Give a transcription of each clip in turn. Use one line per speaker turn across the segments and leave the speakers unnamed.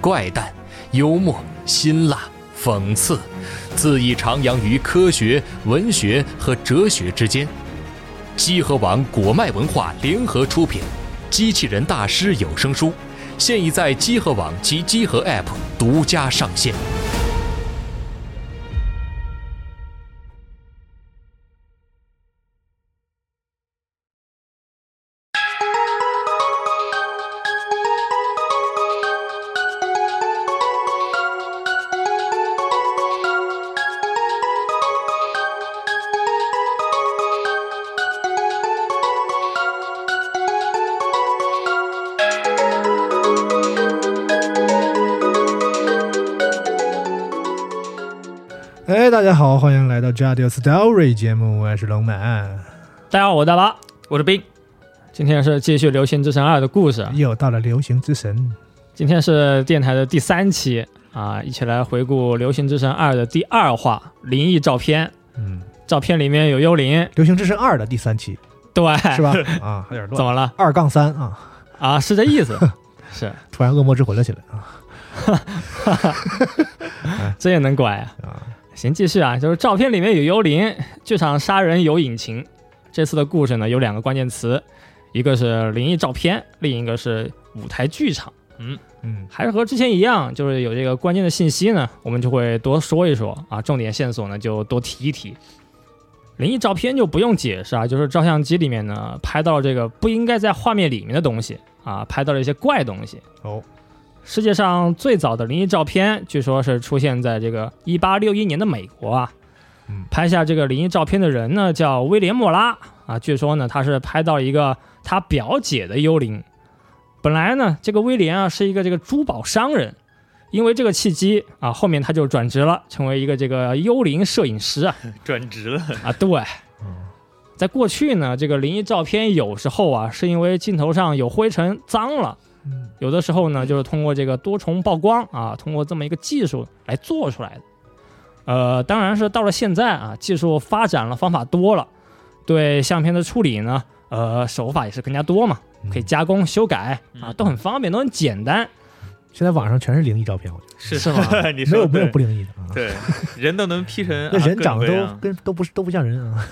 怪诞、幽默、辛辣、讽刺，恣意徜徉于科学、文学和哲学之间。机核网果麦文化联合出品，《机器人大师》有声书，现已在机核网及机核 App 独家上线。
欢迎来到《Jadio Story》节目，我是龙满。
大家好，我是大巴，
我是冰。
今天是继续《流行之神二》的故事，
又到了流行之神。
今天是电台的第三期啊，一起来回顾《流行之神二》的第二话——灵异照片。
嗯，
照片里面有幽灵，《
流行之神二》的第三期
对，
是吧？啊，有点乱。
怎么了？
二杠三啊，
啊，是这意思，是
突然恶魔之魂了起来啊
这也能拐啊？
啊！
行，继续啊，就是照片里面有幽灵，剧场杀人有隐情。这次的故事呢有两个关键词，一个是灵异照片，另一个是舞台剧场。
嗯
嗯
还是和之前一样，就是有这个关键的信息呢，我们就会多说一说啊，重点线索呢就多提一提。灵异照片就不用解释啊，就是照相机里面呢拍到了这个不应该在画面里面的东西啊，拍到了一些怪东西。
哦，
世界上最早的灵异照片，据说是出现在这个一八六一年的美国啊。
嗯
拍下这个灵异照片的人呢，叫威廉莫拉啊。据说呢，他是拍到一个他表姐的幽灵。本来呢，这个威廉啊是一个这个珠宝商人，因为这个契机啊，后面他就转职了，成为一个这个幽灵摄影师啊。
转职了，
啊，对，
嗯
在过去呢，这个灵异照片有时候啊，是因为镜头上有灰尘脏了。
嗯
有的时候呢，就是通过这个多重曝光啊，通过这么一个技术来做出来的。呃，当然是到了现在啊，技术发展了，方法多了，对相片的处理呢，呃，手法也是更加多嘛，可以加工、修改啊，
嗯
都很方便，都很简单。
现在网上全是灵异照片，我觉
是
是吗
你
说没有没有不灵异的啊。
对，人都能 P 成
那人长得都跟都不是都不像人啊。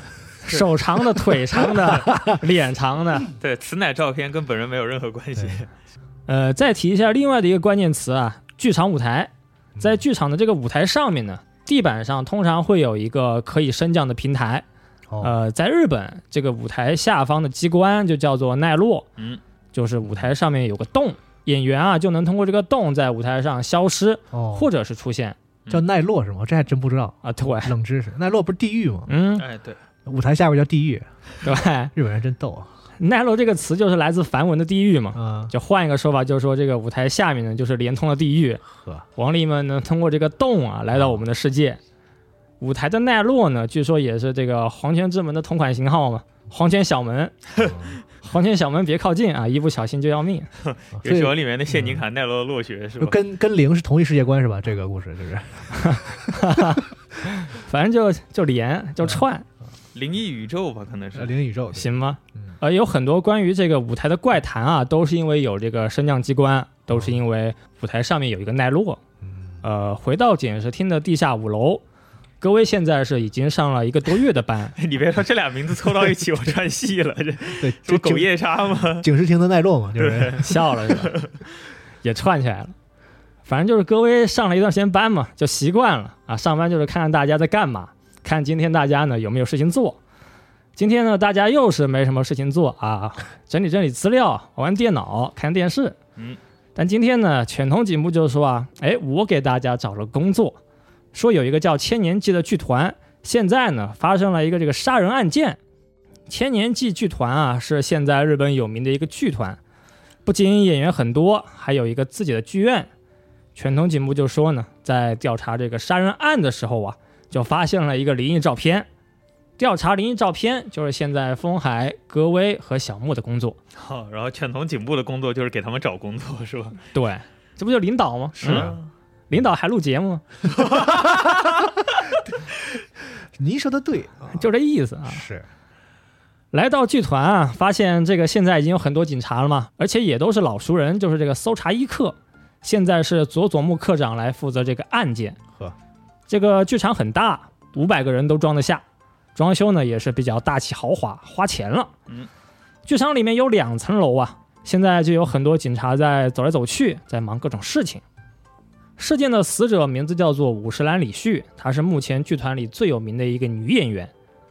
是
手长的、腿长的、脸长的，
对此乃照片跟本人没有任何关系。
呃，再提一下另外的一个关键词啊，剧场舞台。在剧场的这个舞台上面呢，地板上通常会有一个可以升降的平台。
哦，
呃，在日本，这个舞台下方的机关就叫做奈落，
嗯，
就是舞台上面有个洞，演员啊就能通过这个洞在舞台上消失
哦，
或者是出现
叫奈落是吗？这还真不知道，
啊。对，
冷知识。奈落不是地狱吗？
嗯，
哎，对，
舞台下边叫地狱，
对吧，
日本人真逗啊！
奈落这个词就是来自梵文的地狱嘛。
嗯，
就换一个说法，就是说这个舞台下面呢，就是连通了地狱，
呵，
亡灵们呢通过这个洞啊来到我们的世界。舞台的奈落呢，据说也是这个黄泉之门的同款型号嘛，黄泉小门，黄泉小门别靠近啊，一不小心就要命。
游戏王里面的陷阱卡奈落落雪是吧？
跟跟零是同一世界观是吧？这个故事就是
反正就就连就串，
灵异宇宙吧，可能
呃
是。
灵异宇宙，
行吗
嗯？
呃，有很多关于这个舞台的怪谈啊，都是因为有这个升降机关，都是因为舞台上面有一个奈落。
嗯
呃，回到检视厅的地下五楼，各位现在是已经上了一个多月的班，
你别说这俩名字凑到一起，我串戏了，这
对，
这不狗夜叉吗？
警视厅的奈落嘛，就是
笑了是吧？也串起来了。反正就是各位上了一段时间班嘛，就习惯了啊。上班就是看看大家在干嘛，看今天大家呢有没有事情做。今天呢，大家又是没什么事情做啊，整理整理资料，玩玩电脑，看电视。
嗯。
但今天呢，犬童警部就说啊，哎，我给大家找了工作，说有一个叫千年祭的剧团，现在呢发生了一个这个杀人案件。千年祭剧团啊，是现在日本有名的一个剧团，不仅演员很多，还有一个自己的剧院。犬童警部就说呢，在调查这个杀人案的时候啊，就发现了一个灵异照片。调查灵异照片就是现在风海、格威和小木的工作。
好，然后犬童警部的工作就是给他们找工作，是吧？
对，这不就领导吗？
是
嗯领导还录节目，
您说的对啊，
就这意思啊。
是
来到剧团啊，发现这个现在已经有很多警察了嘛，而且也都是老熟人，就是这个搜查一课。现在是佐佐木课长来负责这个案件。
呵，
这个剧场很大，五百个人都装得下，装修呢也是比较大气豪华，花钱了。
嗯，
剧场里面有两层楼啊，现在就有很多警察在走来走去，在忙各种事情。事件的死者名字叫做五十岚李旭，她是目前剧团里最有名的一个女演员。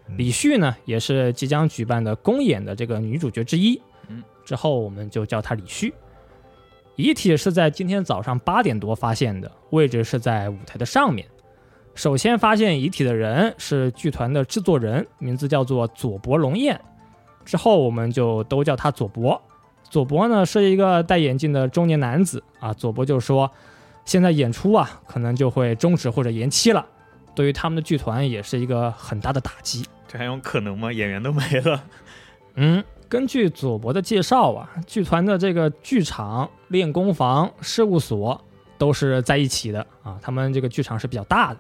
嗯
李旭呢，也是即将举办的公演的这个女主角之一。
嗯，
之后我们就叫她李旭。遗体是在今天早上八点多发现的，位置是在舞台的上面。首先发现遗体的人是剧团的制作人，名字叫做佐伯龙彦。之后我们就都叫他佐伯。佐伯呢是一个戴眼镜的中年男子啊。佐伯就说，现在演出啊可能就会终止或者延期了，对于他们的剧团也是一个很大的打击。
这还有可能吗？演员都没了。
嗯，根据佐伯的介绍啊，剧团的这个剧场、练功房、事务所都是在一起的啊。他们这个剧场是比较大的。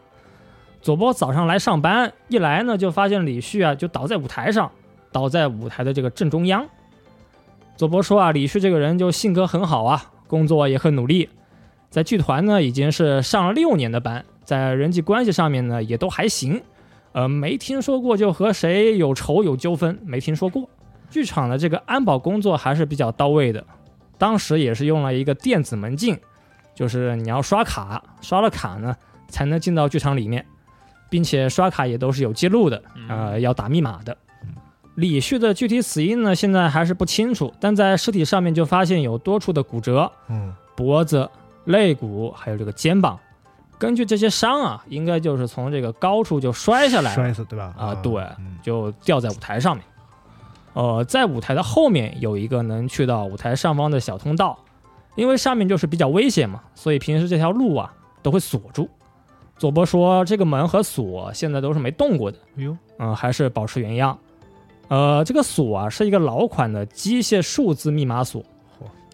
左伯早上来上班，一来呢就发现李旭啊就倒在舞台上，倒在舞台的这个正中央。左伯说啊，李旭这个人就性格很好啊，工作也很努力，在剧团呢已经是上了六年的班，在人际关系上面呢也都还行。呃，没听说过就和谁有仇有纠纷，没听说过。剧场的这个安保工作还是比较到位的，当时也是用了一个电子门禁，就是你要刷卡，刷了卡呢才能进到剧场里面，并且刷卡也都是有记录的，呃，要打密码的。李旭的具体死因呢，现在还是不清楚，但在尸体上面就发现有多处的骨折，
嗯，
脖子、肋骨还有这个肩膀。根据这些伤啊，应该就是从这个高处就摔下来了，
摔死对吧？
啊对
嗯
就掉在舞台上面。呃，在舞台的后面有一个能去到舞台上方的小通道，因为上面就是比较危险嘛，所以平时这条路啊都会锁住。佐伯说，这个门和锁现在都是没动过的，
哎呦，
嗯、还是保持原样。呃，这个锁啊是一个老款的机械数字密码锁，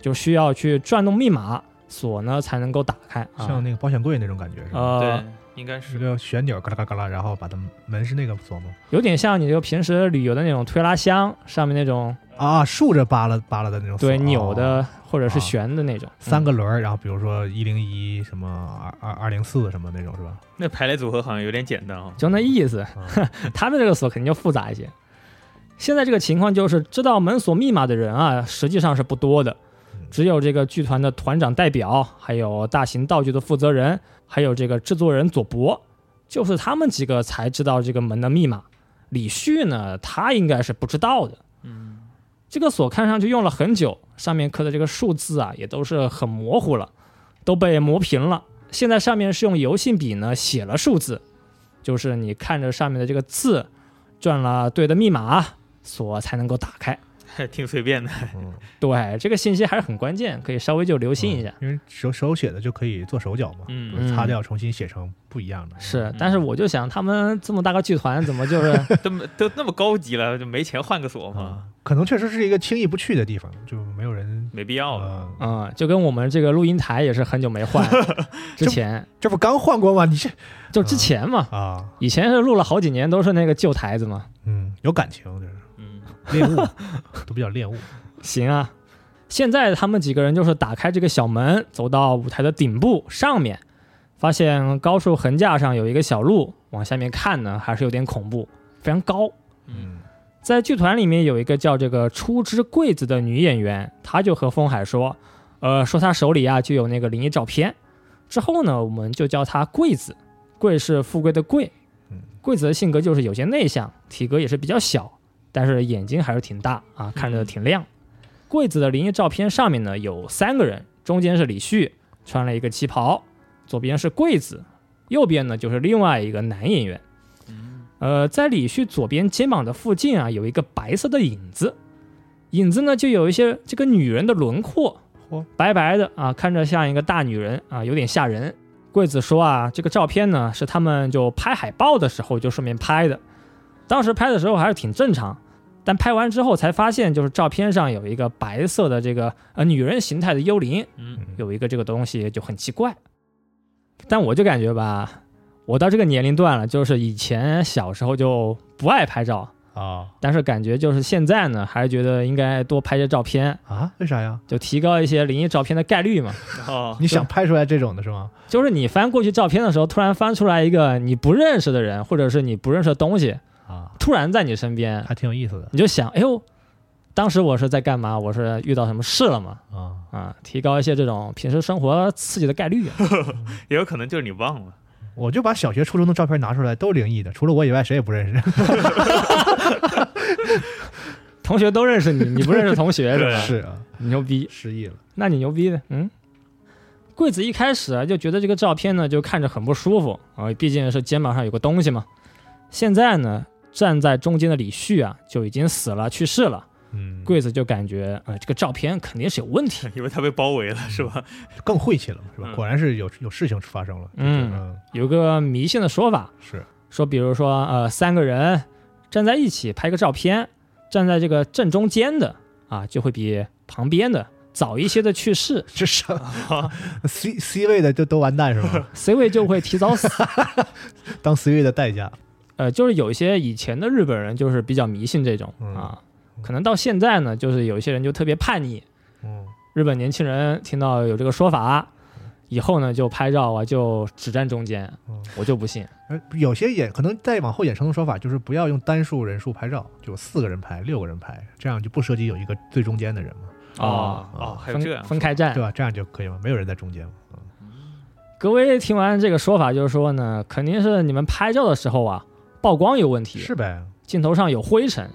就需要去转动密码，锁呢才能够打开啊。
像那个保险柜那种感觉是吧？
呃
对，，应该
是
一。
个旋钮，嘎啦嘎啦嘎啦，然后把它门是那个锁吗？
有点像你就平时旅游的那种推拉箱上面那种
啊，竖着扒拉扒拉的那种，
对扭
哦
的或者是
啊
悬的那种。
三个轮儿，然后比如说一零一什么二二二零四什么那种是吧？
那排列组合好像有点简单哦。
就那意思。
啊
他的这个锁肯定就复杂一些。现在这个情况就是，知道门锁密码的人啊，实际上是不多的，只有这个剧团的团长代表，还有大型道具的负责人，还有这个制作人佐伯，就是他们几个才知道这个门的密码。李旭呢，他应该是不知道的。
嗯，
这个锁看上去用了很久，上面刻的这个数字啊，也都是很模糊了，都被磨平了。现在上面是用油性笔呢写了数字，就是你看着上面的这个字，转了对的密码，锁才能够打开。
还挺随便的。
嗯，
对，这个信息还是很关键，可以稍微就留心一下。
因为手手写的就可以做手脚嘛，
嗯
擦掉重新写成不一样的。
是，但是我就想，他们这么大个剧团，怎么就是
都都那么高级了，就没钱换个锁吗？
啊，可能确实是一个轻易不去的地方，就没有人。
没必要了。
呃，
嗯，就跟我们这个录音台也是很久没换，之前
这不刚换过吗？你这
就之前嘛，
啊，
以前是录了好几年都是那个旧台子嘛。
嗯，有感情，就是
嗯，
恋物，都比较恋物。
行啊，现在他们几个人就是打开这个小门，走到舞台的顶部上面，发现高处横架上有一个小路，往下面看呢，还是有点恐怖，非常高。
嗯
在剧团里面有一个叫这个出之贵子的女演员，她就和风海说，呃，说她手里啊就有那个灵异照片，之后呢，我们就叫她贵子，贵是富贵的贵
嗯。
贵子的性格就是有些内向，体格也是比较小，但是眼睛还是挺大啊，看着挺亮。柜子的灵异照片上面呢有三个人，中间是李旭，穿了一个旗袍，左边是柜子，右边呢就是另外一个男演员。呃，在李旭左边肩膀的附近啊，有一个白色的影子，影子呢就有一些这个女人的轮廓，白白的啊，看着像一个大女人啊，有点吓人。柜子说啊，这个照片呢是他们就拍海报的时候就顺便拍的，当时拍的时候还是挺正常，但拍完之后才发现，就是照片上有一个白色的这个呃女人形态的幽灵，
嗯，
有一个这个东西就很奇怪。但我就感觉吧，我到这个年龄段了，就是以前小时候就不爱拍照，
啊
但是感觉就是现在呢，还是觉得应该多拍些照片，
啊？为啥呀？
就提高一些灵异照片的概率嘛。
哦，
你想拍出来这种的是吗？
就是你翻过去照片的时候，突然翻出来一个你不认识的人，或者是你不认识的东西，
啊，
突然在你身边，
还挺有意思的
你就想，哎呦，当时我是在干嘛？我是遇到什么事了吗？
啊。
啊，提高一些这种平时生活刺激的概率啊。
也有可能就是你忘了。
我就把小学、初中的照片拿出来，都灵异的，除了我以外谁也不认识。
同学都认识你，你不认识同学 是吧？
是啊，
你牛逼，
失忆了。
那你牛逼的，嗯。柜子一开始啊就觉得这个照片呢就看着很不舒服啊，毕竟是肩膀上有个东西嘛。现在呢，站在中间的李旭啊就已经死了，去世了。
嗯，
柜子就感觉呃这个照片肯定是有问题。
因为他被包围了，是吧？
更晦气了嘛，是吧？
嗯
果然是有有事情发生了。
嗯
嗯，
有个迷信的说法，
是
说比如说呃三个人站在一起拍个照片，站在这个正中间的啊就会比旁边的早一些的去世
这是 C C 位的就都完蛋是吧？
C 位就会提早死。
当 C 位的代价。
呃，就是有一些以前的日本人就是比较迷信这种
嗯
啊，可能到现在呢，就是有一些人就特别叛逆。
嗯，
日本年轻人听到有这个说法，以后呢就拍照啊就只站中间
嗯，
我就不信。
呃有些也可能再往后衍生的说法就是不要用单数人数拍照，就四个人拍、六个人拍，这样就不涉及有一个最中间的人嘛，
哦哦，还有这样
分分开站
对。吧？这样就可以了，没有人在中间嘛。嗯
各位听完这个说法，就是说呢，肯定是你们拍照的时候啊曝光有问题，
是呗，
镜头上有灰尘，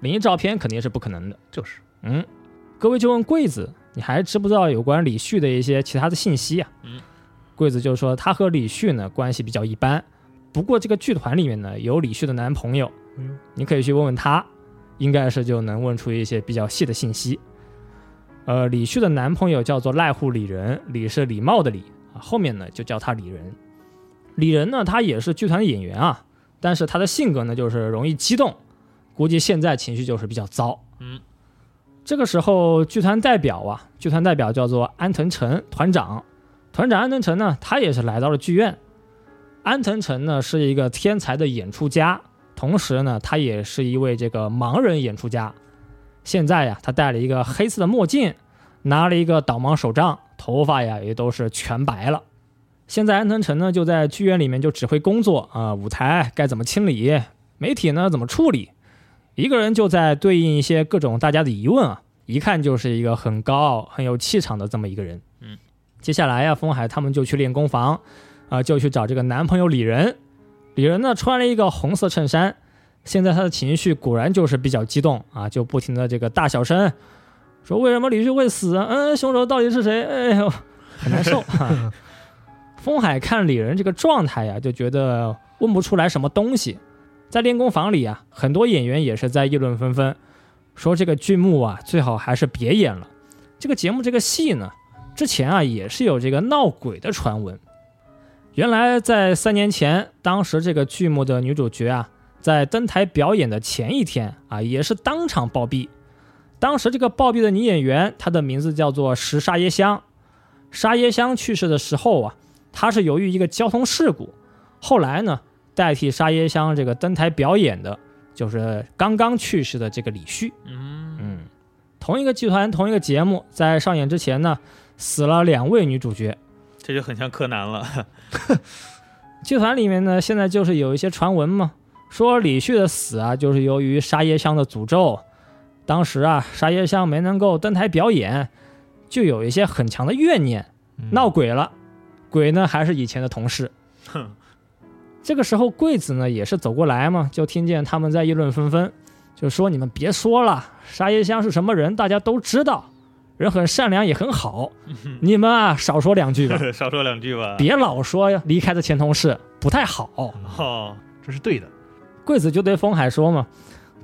灵异照片肯定是不可能的。
就是
嗯，各位就问柜子，你还知不知道有关李旭的一些其他的信息啊？
嗯，
贵子就说他和李旭呢关系比较一般，不过这个剧团里面呢有李旭的男朋友，
哎呦
你可以去问问他，应该是就能问出一些比较细的信息。呃，李旭的男朋友叫做濑户李仁，李是礼貌的礼啊，后面呢就叫他李仁。李仁呢，他也是剧团的演员啊，但是他的性格呢就是容易激动，估计现在情绪就是比较糟。
嗯，
这个时候剧团代表啊，剧团代表叫做安藤诚团长，团长安藤诚呢，他也是来到了剧院。安藤诚呢是一个天才的演出家，同时呢，他也是一位这个盲人演出家。现在呀，他戴了一个黑色的墨镜，拿了一个导盲手杖，头发呀也都是全白了。现在安藤城呢就在剧院里面就指挥工作啊、舞台该怎么清理，媒体呢怎么处理，一个人就在对应一些各种大家的疑问啊，一看就是一个很高傲、很有气场的这么一个人。
嗯，
接下来呀，风海他们就去练功房，啊、就去找这个男朋友李仁。李仁呢穿了一个红色衬衫，现在他的情绪果然就是比较激动啊，就不停的这个大小声说为什么李旭会死啊？嗯，凶手到底是谁？哎呦，很难受。哈风海看李仁这个状态呀，就觉得问不出来什么东西。在练功房里啊，很多演员也是在议论纷纷，说这个剧目啊最好还是别演了。这个节目这个戏呢，之前啊也是有这个闹鬼的传闻。原来在三年前，当时这个剧目的女主角啊，在登台表演的前一天啊，也是当场暴毙。当时这个暴毙的女演员，她的名字叫做石沙耶香。沙耶香去世的时候啊，她是由于一个交通事故。后来呢，代替沙耶香这个登台表演的，就是刚刚去世的这个李旭。
嗯，
嗯，同一个剧团，同一个节目，在上演之前呢，死了两位女主角。
这就很像柯南了。
剧团里面呢，现在就是有一些传闻嘛，说李旭的死啊，就是由于沙耶香的诅咒。当时啊，沙耶香没能够登台表演，就有一些很强的怨念，
嗯
闹鬼了。鬼呢还是以前的同事。
哼，
这个时候，贵子呢也是走过来嘛，就听见他们在议论纷纷，就说：“你们别说了，沙耶香是什么人，大家都知道，人很善良，也很好。你们啊，少说两句吧，
少说两句吧。
别老说离开的前同事不太好。
哦，
这是对的。
贵子就对风海说嘛：“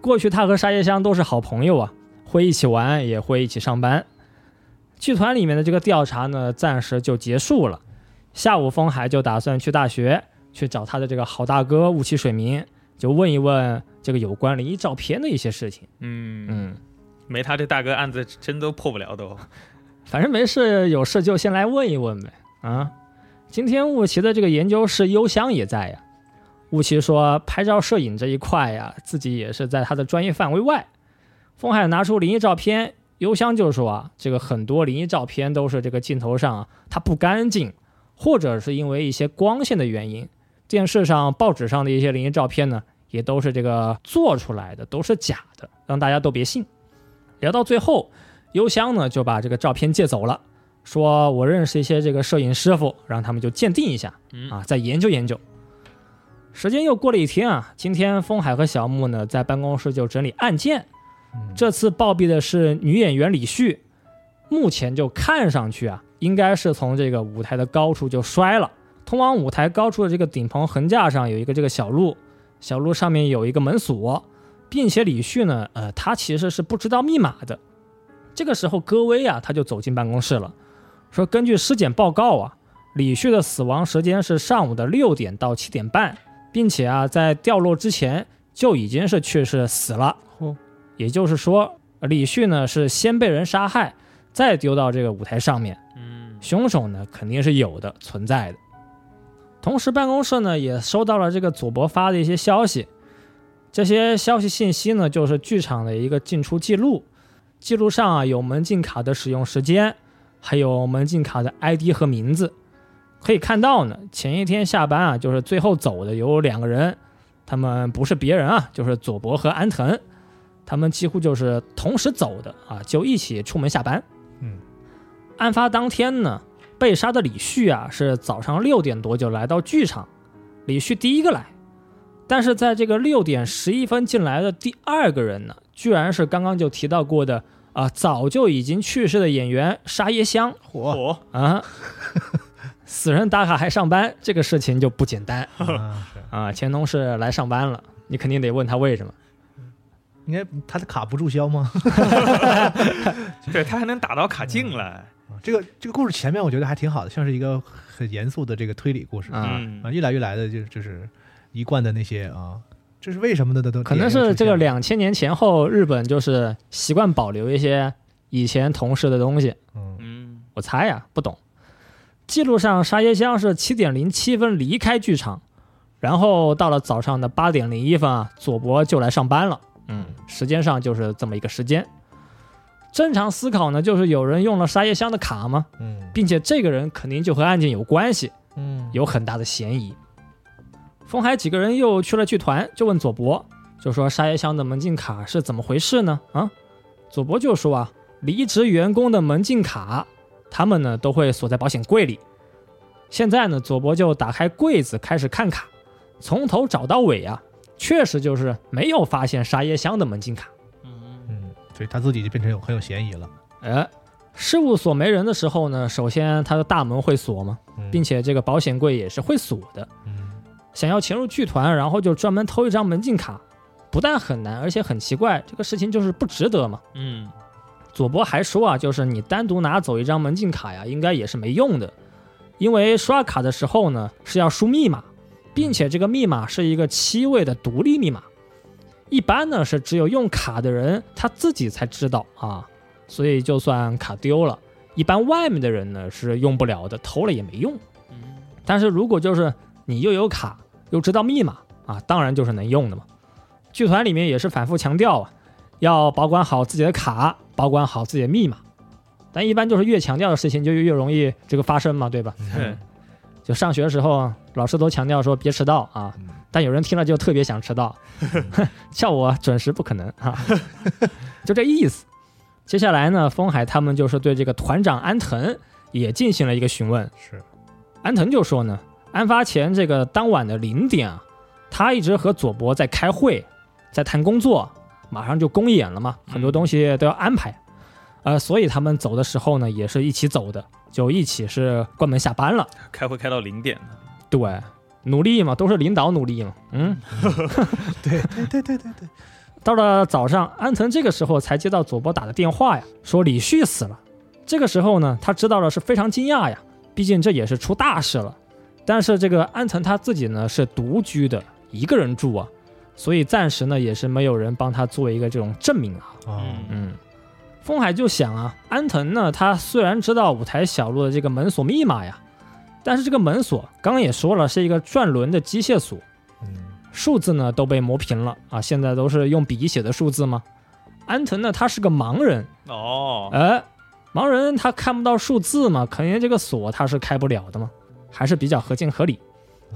过去他和沙耶香都是好朋友啊，会一起玩，也会一起上班。”剧团里面的这个调查呢，暂时就结束了。下午，风海就打算去大学。去找他的这个好大哥雾起水明，就问一问这个有关灵异照片的一些事情。
嗯
嗯，
没他这大哥，案子真都破不了都。
反正没事，有事就先来问一问呗。啊，今天雾奇的这个研究室幽香也在呀。雾奇说，拍照摄影这一块呀，自己也是在他的专业范围外。风海拿出灵异照片，幽香就说啊，这个很多灵异照片都是这个镜头上啊，它不干净，或者是因为一些光线的原因。电视上、报纸上的一些灵异照片呢，也都是这个做出来的，都是假的，让大家都别信。聊到最后，幽香呢就把这个照片借走了，说我认识一些这个摄影师傅，让他们就鉴定一下，啊，再研究研究。时间又过了一天啊，今天风海和小木呢在办公室就整理案件，这次暴毙的是女演员李旭，目前就看上去啊，应该是从这个舞台的高处就摔了。通往舞台高处的这个顶棚横架上有一个这个小路，小路上面有一个门锁，并且李旭呢，呃，他其实是不知道密码的。这个时候，戈威啊，他就走进办公室了，说根据尸检报告啊，李旭的死亡时间是上午的六点到七点半，并且啊，在掉落之前就已经是去世死了。
哦，
也就是说，李旭呢是先被人杀害，再丢到这个舞台上面。凶手呢肯定是有的，存在的。同时，办公室呢也收到了这个佐伯发的一些消息，这些消息信息呢就是剧场的一个进出记录，记录上啊有门禁卡的使用时间，还有门禁卡的 ID 和名字。可以看到呢，前一天下班啊，就是最后走的有两个人，他们不是别人啊，就是佐伯和安藤，他们几乎就是同时走的啊，就一起出门下班。
嗯，
案发当天呢。被杀的李旭啊，是早上六点多就来到剧场，李旭第一个来，但是在这个六点十一分进来的第二个人呢，居然是刚刚就提到过的啊，早就已经去世的演员沙耶香。
火
啊，死人打卡还上班，这个事情就不简单
啊，是
啊。前同事来上班了，你肯定得问他为什么。
应该他的卡不注销吗？
对他还能打到卡进来。
这个这个故事前面我觉得还挺好的，像是一个很严肃的这个推理故事
啊
嗯
啊，越来越来的就就是一贯的那些啊，这是为什么的都
可能是这个两千年前后，日本就是习惯保留一些以前同事的东西。
嗯
嗯，
我猜呀，不懂。记录上，沙耶香是七点零七分离开剧场，然后到了早上的八点零一分啊，佐伯就来上班了。嗯，时间上就是这么一个时间。正常思考呢，就是有人用了沙耶香的卡吗？
嗯
并且这个人肯定就和案件有关系，
嗯
有很大的嫌疑。风海几个人又去了剧团，就问佐伯，就说沙耶香的门禁卡是怎么回事呢？啊，佐伯就说啊，离职员工的门禁卡，他们呢都会锁在保险柜里。现在呢，佐伯就打开柜子开始看卡，从头找到尾啊，确实就是没有发现沙耶香的门禁卡。
嗯，所以他自己就变成有很有嫌疑了，
哎，事务所没人的时候呢，首先它的大门会锁嘛，
嗯
并且这个保险柜也是会锁的。
嗯
想要潜入剧团，然后就专门偷一张门禁卡，不但很难，而且很奇怪，这个事情就是不值得嘛。
嗯，
佐伯还说啊，就是你单独拿走一张门禁卡呀，应该也是没用的，因为刷卡的时候呢是要输密码，并且这个密码是一个七位的独立密码，一般呢是只有用卡的人他自己才知道啊，所以就算卡丢了，一般外面的人呢是用不了的，偷了也没用。但是如果就是你又有卡又知道密码啊，当然就是能用的嘛。剧团里面也是反复强调啊，要保管好自己的卡，保管好自己的密码。但一般就是越强调的事情，就越容易这个发生嘛，对吧？
嗯，
就上学的时候，老师都强调说别迟到啊，
嗯。
但有人听了就特别想迟到，叫我准时不可能啊，就这意思。接下来呢，风海他们就是对这个团长安藤也进行了一个询问。
是。
安藤就说呢，案发前这个当晚的零点啊，他一直和佐伯在开会，在谈工作，马上就公演了嘛，很多东西都要安排，呃，所以他们走的时候呢，也是一起走的，就一起是关门下班了。
开会开到零点呢，
对，努力嘛，都是领导努力嘛，嗯。
对对对对对对，
到了早上，安藤这个时候才接到佐伯打的电话呀，说李旭死了。这个时候呢，他知道了是非常惊讶呀，毕竟这也是出大事了。但是这个安藤他自己呢是独居的，一个人住啊，所以暂时呢也是没有人帮他做一个这种证明啊。
嗯，
嗯，风海就想啊，安藤呢，他虽然知道舞台小路的这个门锁密码呀，但是这个门锁刚刚也说了是一个转轮的机械锁，
嗯，
数字呢都被磨平了啊，现在都是用笔写的数字吗？安藤呢，他是个盲人，
哦，
哎，盲人他看不到数字嘛，肯定这个锁他是开不了的嘛，还是比较合情合理。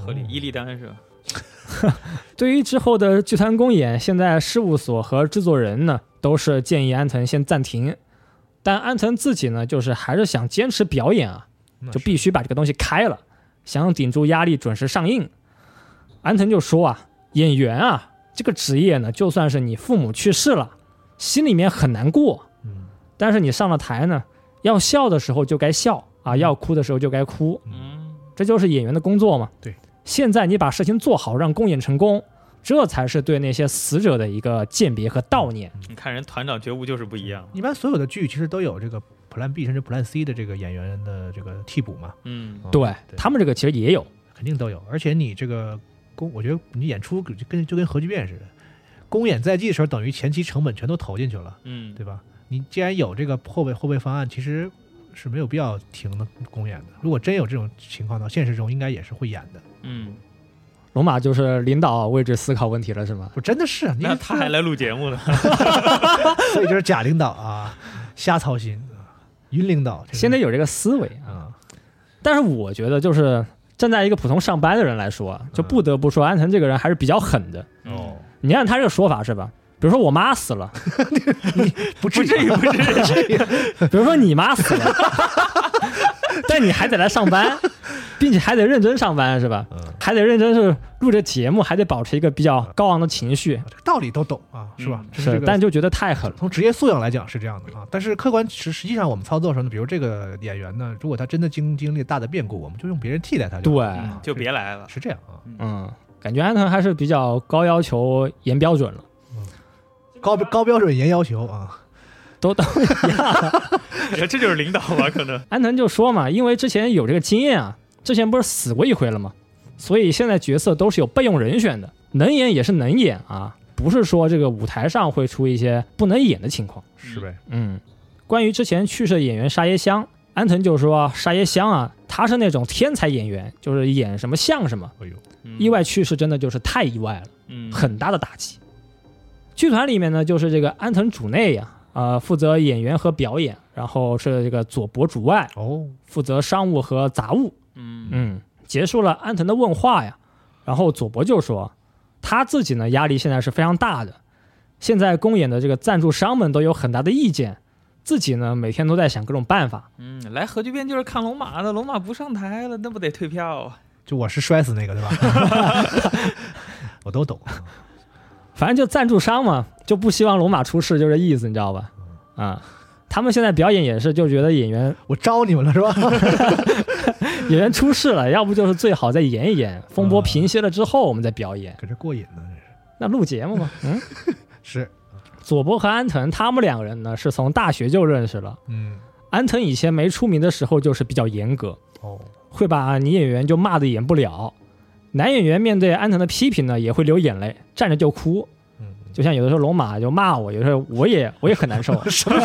合理，伊利丹是吧？
对于之后的剧团公演，现在事务所和制作人呢都是建议安藤先暂停，但安藤自己呢就是还是想坚持表演啊，就必须把这个东西开了，想顶住压力准时上映。安藤就说啊，演员啊这个职业呢，就算是你父母去世了，心里面很难过，
嗯。
但是你上了台呢，要笑的时候就该笑啊，要哭的时候就该哭，
嗯，
这就是演员的工作嘛。
对，
现在你把事情做好，让公演成功，这才是对那些死者的一个鉴别和悼念。
你看人团长觉悟就是不一样，
一般所有的剧其实都有这个 Plan B 甚至 Plan C 的这个演员的这个替补嘛，
嗯，
嗯
对他们这个其实也有，
肯定都有，而且你这个公，我觉得你演出就跟就跟核聚变似的，公演在即的时候，等于前期成本全都投进去了，
嗯，
对吧？你既然有这个后备后备方案，其实是没有必要停的公演的。如果真有这种情况呢，现实中应该也是会演的。
嗯，
龙马就是领导位置思考问题了，是吗？
不，真的是你
那他还来录节目呢，
所以就是假领导啊，瞎操心啊，云领导
先得有这个思维啊。
啊，
但是我觉得，就是站在一个普通上班的人来说啊，就不得不说安藤这个人还是比较狠的。
哦，
你按他这个说法是吧？比如说我妈死了，
不至于，不至于，
比如说你妈死了，但你还得来上班，并且还得认真上班，是吧？
嗯，
还得认真是录着节目，还得保持一个比较高昂的情绪，
这个道理都懂啊，是吧？这
是，
这个
但就觉得太狠了。
从职业素养来讲是这样的啊，但是客观实实际上我们操作的时候呢，比如这个演员呢，如果他真的经经历大的变故，我们就用别人替代他就好
对，
嗯就别来了，
是这样啊。
嗯，感觉安藤还是比较高要求、严标准了，
高高标准严要求啊，
都都一样。
这就是领导吧？可能，
安藤就说嘛，因为之前有这个经验啊，之前不是死过一回了吗？所以现在角色都是有备用人选的，能演也是能演啊，不是说这个舞台上会出一些不能演的情况。
是呗？
嗯，关于之前去世的演员沙耶香，安藤就说沙耶香啊，他是那种天才演员，就是演什么像什么，
哎呦，
嗯
意外去世真的就是太意外了，
嗯，
很大的打击。剧团里面呢，就是这个安藤主内呀、啊，负责演员和表演，然后是这个佐伯主外，
哦，
负责商务和杂务。
嗯
嗯，结束了安藤的问话呀，然后佐伯就说，他自己呢压力现在是非常大的，现在公演的这个赞助商们都有很大的意见，自己呢每天都在想各种办法。
嗯，来核聚变就是看龙马的，龙马不上台了，那不得退票啊？
就我是摔死那个对吧？我都懂。
反正就赞助商嘛，就不希望龙马出事，就这意思，你知道吧？啊，他们现在表演也是，就觉得演员
我招你们了是吧？
演员出事了，要不就是最好再演一演，风波平息了之后我们再表演。
搁这过瘾呢，这是。
那录节目嘛，嗯，
是，
佐伯和安藤他们两个人呢是从大学就认识了。
嗯，
安藤以前没出名的时候就是比较严格，
哦，
会把女演员就骂的演不了。男演员面对安藤的批评呢，也会流眼泪，站着就哭。
嗯，
就像有的时候龙马就骂我，有的时候我也我也很难受。
什么？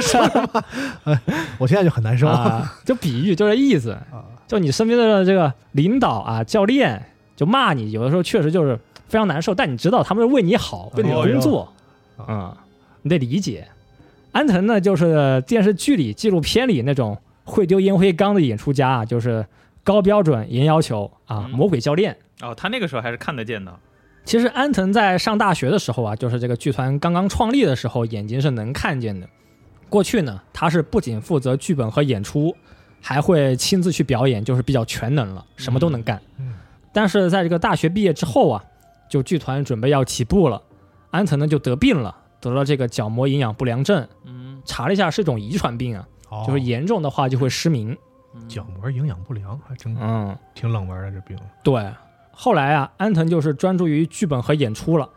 什么？哎，我现在就很难受。
啊，就比喻就这意思。
啊，
就你身边的这个领导啊、教练就骂你，有的时候确实就是非常难受，但你知道他们是为你好，为你的工作，
啊
嗯，你得理解。安藤呢，就是电视剧里、纪录片里那种会丢烟灰缸的演出家啊，就是高标准、严要求啊，
嗯。
魔鬼教练。
哦，他那个时候还是看得见的，
其实安藤在上大学的时候啊，就是这个剧团刚刚创立的时候，眼睛是能看见的。过去呢，他是不仅负责剧本和演出，还会亲自去表演，就是比较全能了，什么都能干。
嗯
但是在这个大学毕业之后啊，就剧团准备要起步了，安藤呢就得病了，得了这个角膜营养不良症，
嗯，
查了一下是一种遗传病啊，
哦
就是严重的话就会失明。
角膜营养不良，还真
嗯，
挺冷门的这病。
对。后来啊，安藤就是专注于剧本和演出了。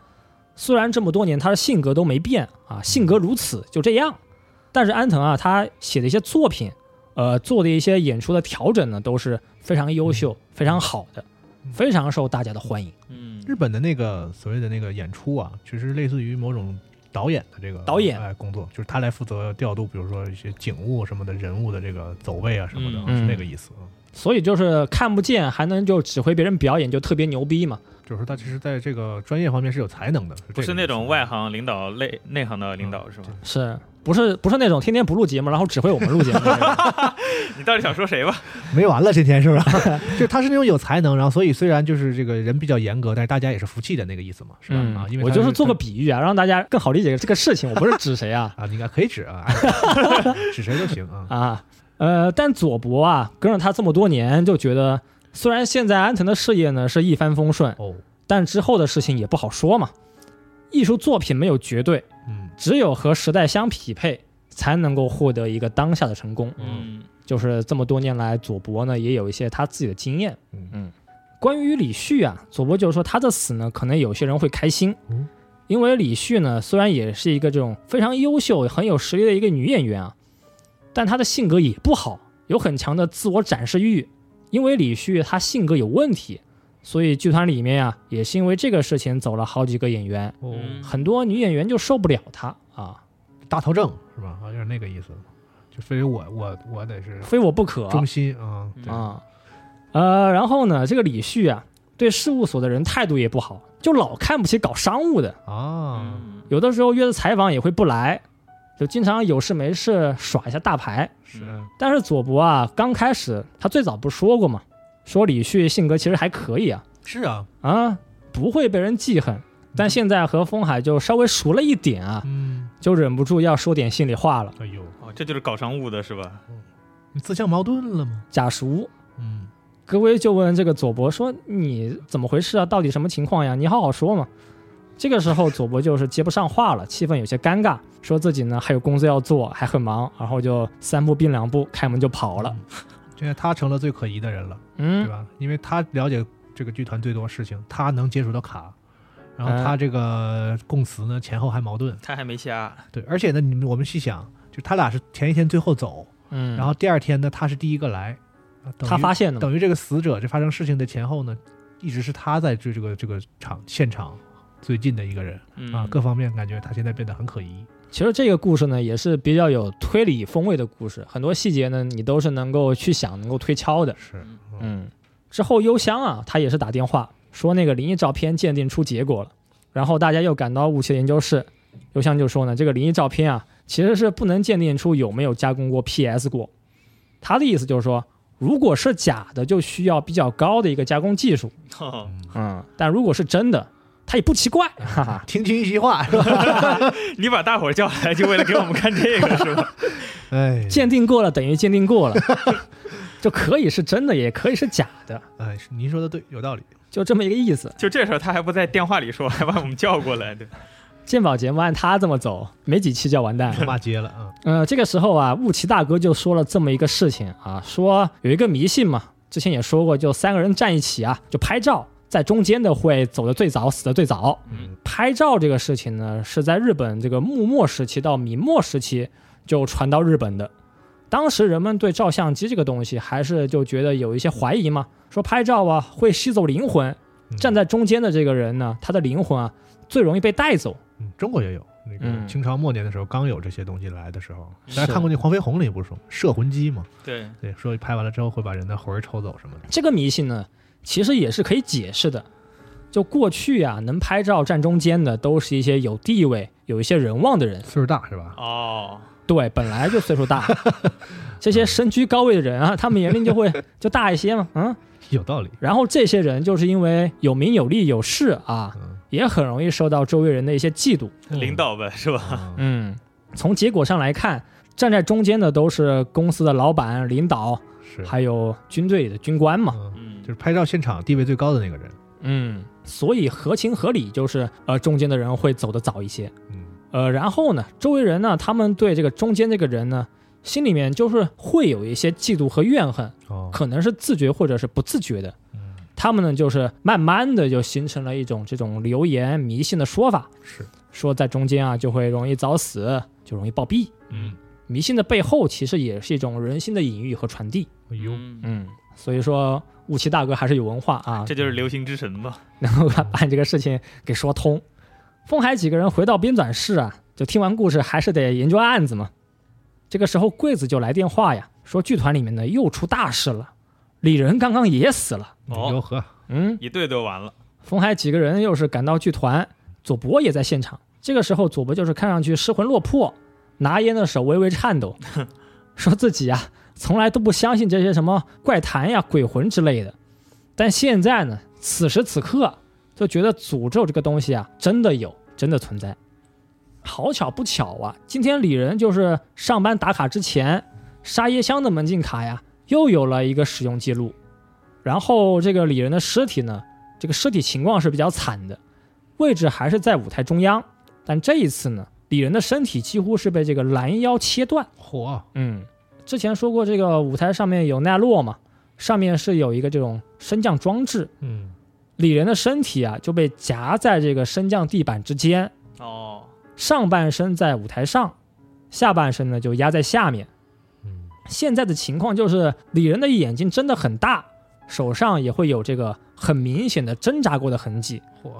虽然这么多年他的性格都没变啊，性格如此就这样，但是安藤啊，他写的一些作品，呃，做的一些演出的调整呢，都是非常优秀、非常好的，
嗯。
非常受大家的欢迎。
嗯，
日本的那个所谓的那个演出啊，其实类似于某种导演的这个
导演
哎工作，就是他来负责调度，比如说一些景物什么的人物的这个走位啊什么的，
嗯
是那个意思。嗯
所以就是看不见还能就指挥别人表演，就特别牛逼嘛。
就是说他其实在这个专业方面是有才能的，
不是那种
外。
外行领导内内行的领导是吧？
是不是不是那种天天不录节目，然后指挥我们录节目？
你到底想说谁吧？
没完了，今天是不是？就他是那种有才能，然后所以虽然就是这个人比较严格，但是大家也是服气的那个意思嘛，是吧？
嗯
啊，因为
我就是做个比喻啊，让大家更好理解这个事情。我不是指谁啊
啊，你应该可以指啊，指谁都行啊。
啊，呃，但佐伯啊，跟着他这么多年，就觉得虽然现在安藤的事业呢是一帆风顺，
哦，
但之后的事情也不好说嘛。艺术作品没有绝对，
嗯
只有和时代相匹配，才能够获得一个当下的成功。
嗯
就是这么多年来，左伯呢也有一些他自己的经验。
嗯
嗯，关于李旭啊，左伯就是说他的死呢，可能有些人会开心，
嗯
因为李旭呢虽然也是一个这种非常优秀、很有实力的一个女演员啊，但她的性格也不好，有很强的自我展示欲。因为李旭她性格有问题，所以剧团里面啊也是因为这个事情走了好几个演员，很多女演员就受不了他啊，
大头症是吧？啊，有点那个意思，就非我我我得是
非我不可。
忠心啊。对
啊，呃，然后呢，这个李旭啊，对事务所的人态度也不好，就老看不起搞商务的，
啊，
嗯
有的时候约的采访也会不来，就经常有事没事耍一下大牌。
是
但是佐伯啊，刚开始他最早不是说过吗？说李旭性格其实还可以啊，
是啊，
啊，不会被人记恨。但现在和风海就稍微熟了一点啊，
嗯，
就忍不住要说点心里话了。
哎呦，
哦，这就是搞商务的是吧？
你自相矛盾了吗？
假熟，
嗯，
格威就问这个佐伯说：“你怎么回事啊？到底什么情况呀？你好好说嘛。”这个时候，佐伯就是接不上话了，气氛有些尴尬，说自己呢还有工作要做，还很忙，然后就三步并两步开门就跑了。
现在他成了最可疑的人了，嗯对
嗯，
吧？因为他了解这个剧团最多事情，他能接触到卡，然后
嗯
他这个供词呢前后还矛盾，
他还没瞎，
对，而且呢，你们我们细想，就他俩是前一天最后走，
嗯，
然后第二天呢，他是第一个来，
他发现的，
等于这个死者这发生事情的前后呢，一直是他在这这个这个场现场最近的一个人
嗯
啊，各方面感觉他现在变得很可疑。
其实这个故事呢也是比较有推理风味的故事，很多细节呢你都是能够去想、能够推敲的。
是，
嗯，之后幽香啊，他也是打电话说那个灵异照片鉴定出结果了，然后大家又赶到武器研究室，幽香就说呢，这个灵异照片啊，其实是不能鉴定出有没有加工过 PS 过。他的意思就是说，如果是假的，就需要比较高的一个加工技术，
哦。
嗯，但如果是真的，它也不奇怪，哈哈。
听君一席话是吧？
你把大伙儿叫来就为了给我们看这个是吧？
哎，
鉴定过了等于鉴定过了，就可以是真的，也可以是假的，
哎，您说的对，有道理。
就这么一个意思。
就这事儿他还不在电话里说，还把我们叫过来，对，
鉴宝节目按他这么走，没几期就要完蛋了。
骂街了啊！
呃，这个时候啊，雾奇大哥就说了这么一个事情啊，说有一个迷信嘛，之前也说过，就三个人站一起啊，就拍照，在中间的会走得最早，死得最早。
嗯
拍照这个事情呢，是在日本这个幕末时期到明末时期就传到日本的。当时人们对照相机这个东西还是就觉得有一些怀疑嘛，说拍照啊会吸走灵魂，
嗯
站在中间的这个人呢，他的灵魂啊最容易被带走。
嗯，中国也有那个
嗯
清朝末年的时候，刚有这些东西来的时候，大家看过那黄飞鸿里不是说摄魂机吗？
对，
对，说拍完了之后会把人的魂儿抽走什么的。
这个迷信呢，其实也是可以解释的。就过去啊，能拍照站中间的都是一些有地位、有一些人望的人，
岁数大是吧？
哦，
对，本来就岁数大，这些身居高位的人啊，他们年龄就会 就大一些嘛，嗯。
有道理。
然后这些人就是因为有名有利有势啊，
嗯，
也很容易受到周围人的一些嫉妒。
领导呗是吧？
嗯
嗯，从结果上来看，站在中间的都是公司的老板、领导，还有军队里的军官嘛。
嗯，
嗯，
就是拍照现场地位最高的那个人。
嗯，所以合情合理，就是呃中间的人会走得早一些。
嗯，
呃，然后呢，周围人呢，他们对这个中间这个人呢，心里面就是会有一些嫉妒和怨恨，
哦，
可能是自觉或者是不自觉的。
嗯，
他们呢，就是慢慢的就形成了一种这种流言迷信的说法，
是，
说在中间啊就会容易早死，就容易暴毙。
嗯，
迷信的背后其实也是一种人心的隐喻和传递。
哎呦，
嗯
嗯，所以说雾气大哥还是有文化啊，
这就是流行之神吧。
能够把你这个事情给说通。风海几个人回到编纂室啊，就听完故事还是得研究案子嘛。这个时候柜子就来电话呀，说剧团里面呢又出大事了，李仁刚刚也死了。
哦
哟呵，
嗯，
一对都完了。
风海几个人又是赶到剧团，左伯也在现场。这个时候左伯就是看上去失魂落魄，拿烟的手微微颤抖，说自己啊从来都不相信这些什么怪谈呀、鬼魂之类的，但现在呢，此时此刻就觉得诅咒这个东西啊真的有，真的存在。好巧不巧啊，今天李仁就是上班打卡之前，沙耶香的门禁卡呀又有了一个使用记录，然后这个李仁的尸体呢。这个尸体情况是比较惨的，位置还是在舞台中央，但这一次呢，李仁的身体几乎是被这个拦腰切断。
嚯，
嗯，之前说过这个舞台上面有奈落嘛，上面是有一个这种升降装置，
嗯，
李仁的身体啊就被夹在这个升降地板之间，
哦，
上半身在舞台上，下半身呢就压在下面。
嗯，
现在的情况就是李仁的眼睛真的很大，手上也会有这个很明显的挣扎过的痕迹。
嚯，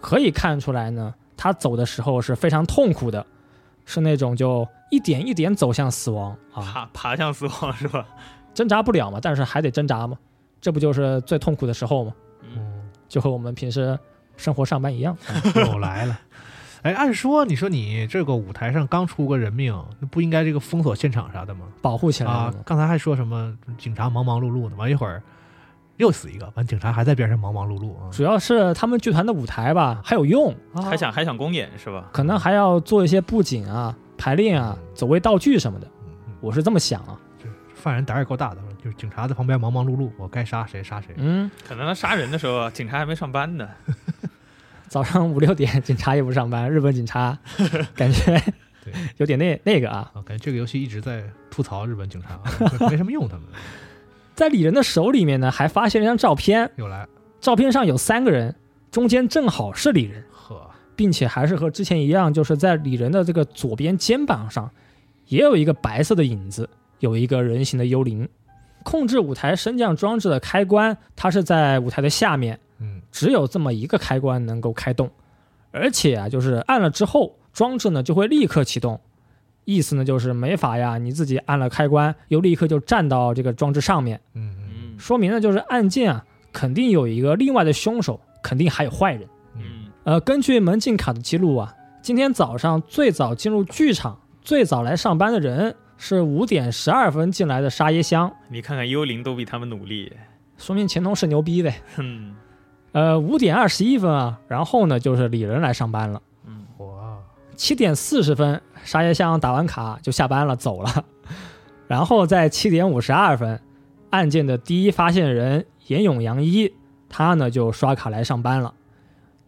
可以看出来呢，他走的时候是非常痛苦的，是那种就一点一点走向死亡啊，
爬爬向死亡是吧？
挣扎不了嘛，但是还得挣扎嘛，这不就是最痛苦的时候吗？
嗯，
就和我们平时生活上班一样。
又来了。哎，按说你说你这个舞台上刚出个人命，那不应该这个封锁现场啥的吗？
保护起来
啊刚才还说什么警察忙忙碌碌的，完一会儿又死一个，完警察还在边上忙忙碌碌啊。
主要是他们剧团的舞台吧还有用，
还想还想公演是吧？
可能还要做一些布景啊、排练啊、走位道具什么的，我是这么想啊。
这犯人胆儿也够大的，就是警察在旁边忙忙碌碌，我该杀谁杀谁。
嗯，
可能他杀人的时候，警察还没上班呢。
早上五六点 警察也不上班，日本警察 感觉
对
有点那那个啊。
啊，感觉这个游戏一直在吐槽日本警察，啊没什么用，他们
在李仁的手里面呢，还发现了一张照片，
又来，
照片上有三个人，中间正好是李仁，
呵，
并且还是和之前一样，就是在李仁的这个左边肩膀上，也有一个白色的影子，有一个人形的幽灵。控制舞台升降装置的开关，它是在舞台的下面，
嗯，
只有这么一个开关能够开动，而且啊，就是按了之后，装置呢就会立刻启动。意思呢就是没法呀，你自己按了开关，又立刻就站到这个装置上面，
嗯嗯
嗯
说明呢就是案件啊肯定有一个另外的凶手，肯定还有坏人。呃，根据门禁卡的记录啊，今天早上最早进入剧场、最早来上班的人是五点十二分进来的沙耶香，
你看看幽灵都比他们努力。
说明前同事牛逼呗。
哼，
呃，五点二十一分啊，然后呢就是李仁来上班了。
嗯，
哇，
七点四十分，沙耶香打完卡就下班了，走了。然后在七点五十二分，案件的第一发现人严永洋一，他呢就刷卡来上班了。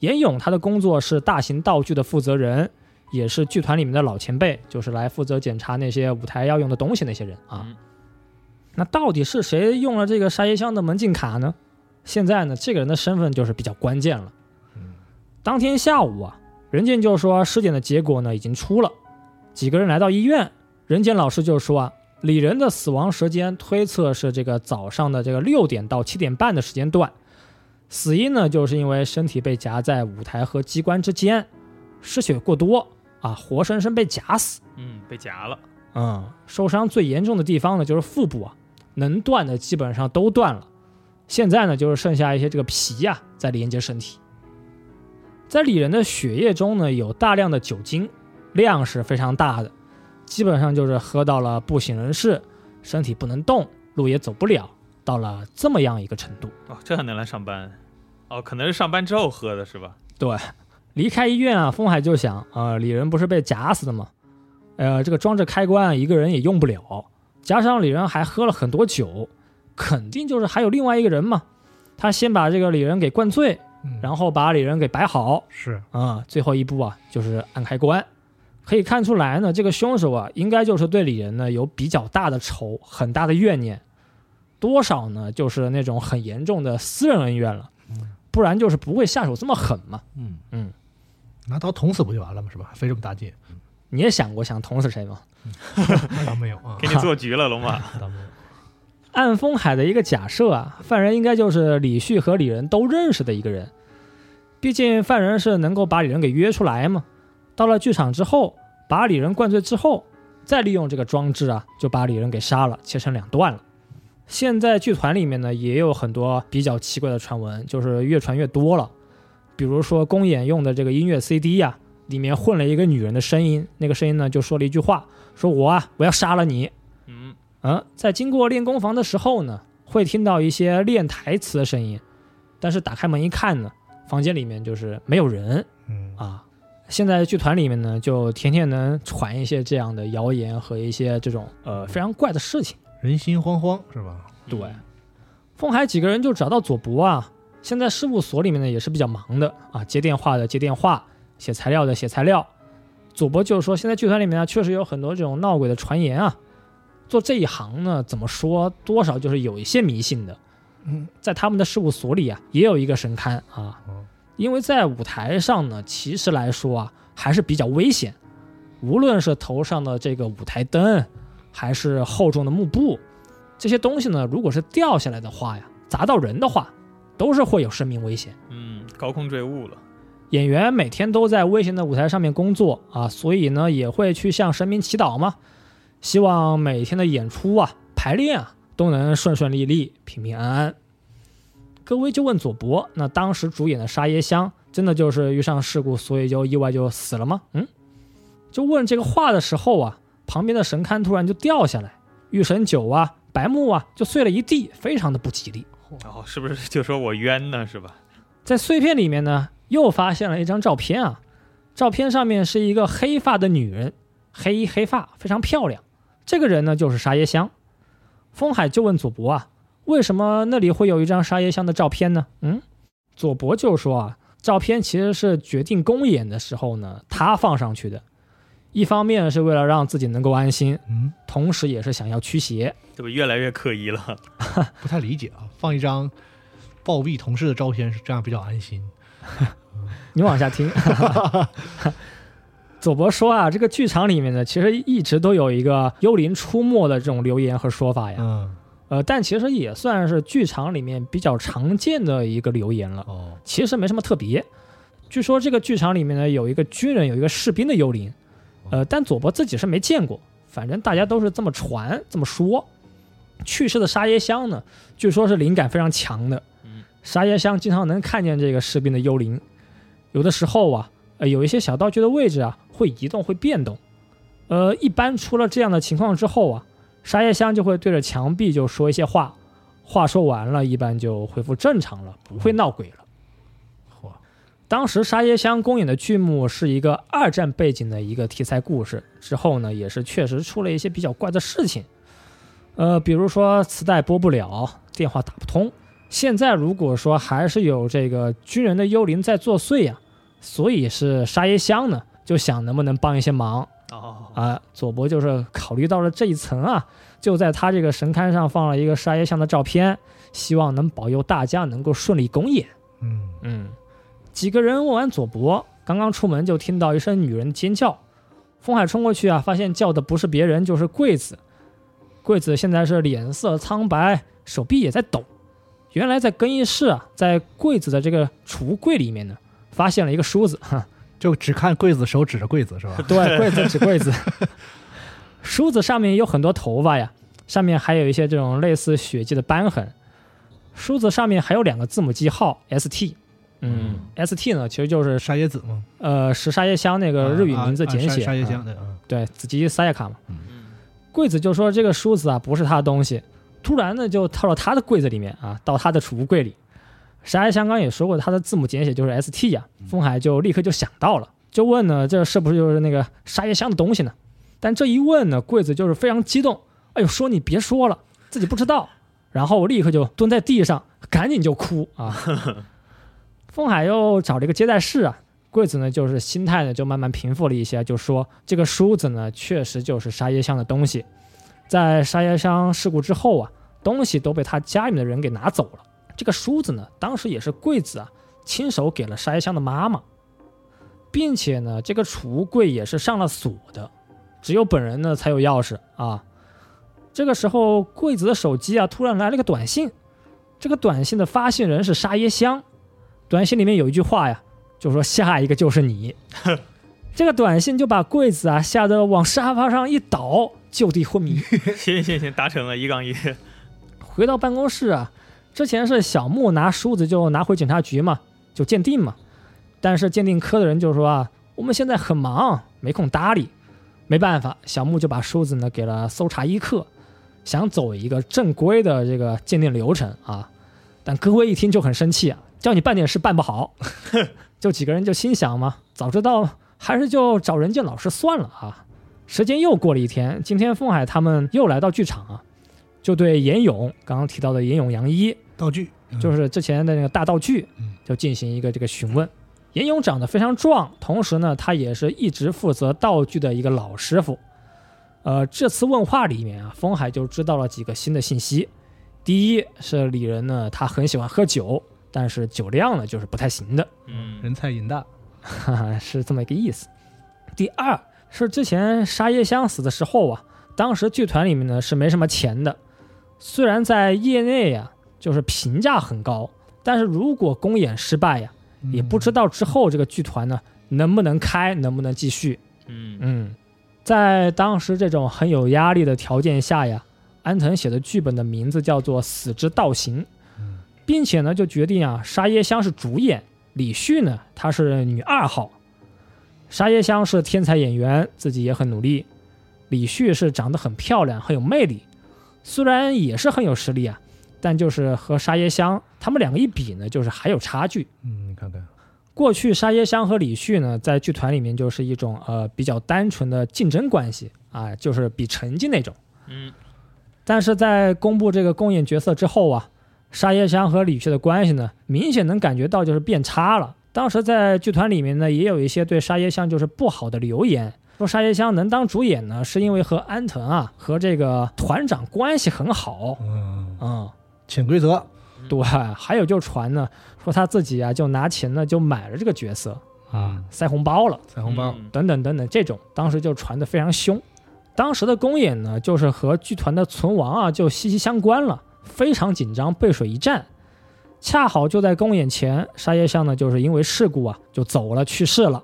严勇他的工作是大型道具的负责人，也是剧团里面的老前辈，就是来负责检查那些舞台要用的东西那些人啊。
嗯
那到底是谁用了这个沙耶香的门禁卡呢？现在呢，这个人的身份就是比较关键了。
嗯
当天下午啊，任健就说尸检的结果呢已经出了，几个人来到医院，任健老师就说啊，李仁的死亡时间推测是这个早上的这个六点到七点半的时间段，死因呢就是因为身体被夹在舞台和机关之间，失血过多啊，活生生被夹死。
嗯，被夹了。
嗯，受伤最严重的地方呢就是腹部啊，能断的基本上都断了，现在呢就是剩下一些这个皮呀、在连接身体。在李仁的血液中呢有大量的酒精，量是非常大的，基本上就是喝到了不省人事，身体不能动，路也走不了，到了这么样一个程度。
哦，这还能来上班？哦，可能是上班之后喝的是吧？
对，离开医院啊，风海就想，呃，李仁不是被夹死的吗？呃，这个装置开关一个人也用不了，加上李仁还喝了很多酒，肯定就是还有另外一个人嘛。他先把这个李仁给灌醉，
嗯
然后把李仁给摆好，
是
啊、最后一步啊就是按开关。可以看出来呢，这个凶手啊，应该就是对李仁呢有比较大的仇，很大的怨念，多少呢就是那种很严重的私人恩怨了，不然就是不会下手这么狠嘛。
嗯
嗯，
拿刀捅死不就完了吗？是吧？费这么大劲，
你也想过想捅死谁吗？
那倒没有啊，
给你 做局了，龙马。
倒没有。
按风海的一个假设啊，犯人应该就是李旭和李仁都认识的一个人，毕竟犯人是能够把李仁给约出来嘛。到了剧场之后，把李仁灌醉之后，再利用这个装置啊，就把李仁给杀了，切成两段了。现在剧团里面呢，也有很多比较奇怪的传闻，就是越传越多了。比如说公演用的这个音乐 CD 呀、里面混了一个女人的声音，那个声音呢就说了一句话，说我啊，我要杀了你。
嗯，
嗯，在经过练功房的时候呢，会听到一些练台词的声音，但是打开门一看呢，房间里面就是没有人
嗯
啊。现在剧团里面呢，就天天能传一些这样的谣言和一些这种呃非常怪的事情。
人心惶惶是吧？
对，风海几个人就找到左伯啊，现在事务所里面呢也是比较忙的啊，接电话的接电话，写材料的写材料。左伯就是说，现在剧团里面呢确实有很多这种闹鬼的传言啊，做这一行呢怎么说多少就是有一些迷信的。
嗯，
在他们的事务所里啊也有一个神龛啊
哦，
因为在舞台上呢，其实来说啊还是比较危险，无论是头上的这个舞台灯，还是厚重的幕布，这些东西呢，如果是掉下来的话呀，砸到人的话，都是会有生命危险。
嗯，高空坠物了。
演员每天都在危险的舞台上面工作啊，所以呢也会去向神明祈祷嘛，希望每天的演出啊、排练啊都能顺顺利利、平平安安。各位就问佐伯，那当时主演的沙耶香真的就是遇上事故，所以就意外就死了吗？嗯，就问这个话的时候啊，旁边的神龛突然就掉下来，御神酒啊、白木啊就碎了一地，非常的不吉利。
哦，是不是就说我冤呢？是吧？
在碎片里面呢，又发现了一张照片啊，照片上面是一个黑发的女人，黑衣黑发，非常漂亮。这个人呢就是沙耶香。风海就问佐伯啊，为什么那里会有一张沙耶香的照片呢？嗯，佐伯就说啊，照片其实是决定公演的时候呢，他放上去的。一方面是为了让自己能够安心，
嗯，
同时也是想要驱邪。
这不越来越刻意了。
不太理解啊，放一张暴毙同事的照片是这样比较安心。
你往下听。左博说啊，这个剧场里面呢，其实一直都有一个幽灵出没的这种流言和说法呀。
嗯，
呃，但其实也算是剧场里面比较常见的一个流言了，
哦，
其实没什么特别。据说这个剧场里面呢，有一个军人，有一个士兵的幽灵，呃，但佐伯自己是没见过，反正大家都是这么传这么说。去世的沙耶香呢，据说是灵感非常强的，
嗯，
沙耶香经常能看见这个士兵的幽灵，有的时候啊，呃，有一些小道具的位置啊会移动会变动，呃，一般出了这样的情况之后啊，沙耶香就会对着墙壁就说一些话，话说完了，一般就恢复正常了，不会闹鬼了。
嚯，
当时沙耶香公演的剧目是一个二战背景的一个题材故事，之后呢，也是确实出了一些比较怪的事情，呃，比如说磁带播不了，电话打不通。现在如果说还是有这个军人的幽灵在作祟呀、所以是沙耶香呢就想能不能帮一些忙
哦，
啊。佐伯就是考虑到了这一层啊，就在他这个神龛上放了一个沙耶香的照片，希望能保佑大家能够顺利公演。
嗯，
嗯，几个人问完左伯，刚刚出门就听到一声女人尖叫。风海冲过去啊，发现叫的不是别人，就是桂子。桂子现在是脸色苍白，手臂也在抖。原来在更衣室啊，在柜子的这个储物柜里面呢，发现了一个梳子。哈，
就只看柜子，手指着柜子是吧？
对，柜子指柜子。梳子上面有很多头发呀，上面还有一些这种类似血迹的斑痕。梳子上面还有两个字母记号 ST。嗯，ST 呢，其实就是
沙耶子嘛？
呃，是沙耶香那个日语名字简写，
啊啊沙沙耶
啊
香的啊，
对，子吉沙耶卡嘛。
嗯，
柜子就说这个梳子啊不是他的东西，突然呢就套到他的柜子里面啊，到他的储物柜里。沙耶香刚也说过，他的字母简写就是 ST 呀、风海就立刻就想到了，就问呢，这是不是就是那个沙耶香的东西呢？但这一问呢，柜子就是非常激动，哎呦，说你别说了，自己不知道，然后我立刻就蹲在地上，赶紧就哭啊。风海又找了一个接待室啊，桂子呢就是心态呢就慢慢平复了一些，就说这个梳子呢确实就是沙耶香的东西，在沙耶香事故之后啊，东西都被他家里面的人给拿走了。这个梳子呢，当时也是桂子啊亲手给了沙耶香的妈妈，并且呢，这个储物柜也是上了锁的，只有本人呢才有钥匙啊。这个时候，桂子的手机啊突然来了个短信，这个短信的发信人是沙耶香。短信里面有一句话呀，就说下一个就是你。这个短信就把柜子啊吓得往沙发上一倒，就地昏迷。
行行行，达成了一杠一。
回到办公室啊，之前是小木拿梳子就拿回警察局嘛，就鉴定嘛。但是鉴定科的人就说啊，我们现在很忙，没空搭理。没办法，小木就把梳子呢给了搜查一课，想走一个正规的这个鉴定流程啊。但各位一听就很生气啊。叫你办点事办不好，就几个人就心想嘛，早知道还是就找人见老师算了啊。时间又过了一天，今天风海他们又来到剧场啊，就对严勇刚刚提到的严勇杨一
道具
就是之前的那个大道具
嗯，
就进行一个这个询问。严勇长得非常壮，同时呢，他也是一直负责道具的一个老师傅。呃，这次问话里面啊，风海就知道了几个新的信息。第一是李仁呢，他很喜欢喝酒。但是酒量呢，就是不太行的，
嗯，
人菜瘾大，
哈哈，是这么一个意思。第二是之前沙叶香死的时候啊，当时剧团里面呢是没什么钱的，虽然在业内呀就是评价很高，但是如果公演失败呀，也不知道之后这个剧团呢能不能开，能不能继续。
嗯。
嗯，在当时这种很有压力的条件下呀，安藤写的剧本的名字叫做《死之道行》。并且呢，就决定啊，沙耶香是主演，李旭呢，她是女二号。沙耶香是天才演员，自己也很努力。李旭是长得很漂亮，很有魅力，虽然也是很有实力啊，但就是和沙耶香他们两个一比呢，就是还有差距。
嗯，你看看，
过去沙耶香和李旭呢，在剧团里面就是一种呃比较单纯的竞争关系啊，就是比成绩那种。
嗯，
但是在公布这个公演角色之后啊。沙耶香和李旭的关系呢，明显能感觉到就是变差了。当时在剧团里面呢，也有一些对沙耶香就是不好的留言，说沙耶香能当主演呢，是因为和安藤啊和这个团长关系很好。
嗯，
嗯，
潜规则，
对，还有就传呢，说他自己啊就拿钱呢就买了这个角色啊，塞红包了，
塞红包，
嗯
等等等等，这种当时就传的非常凶。当时的公演呢，就是和剧团的存亡啊就息息相关了。非常紧张，背水一战。恰好就在公演前，沙耶香呢就是因为事故啊就走了，去世了。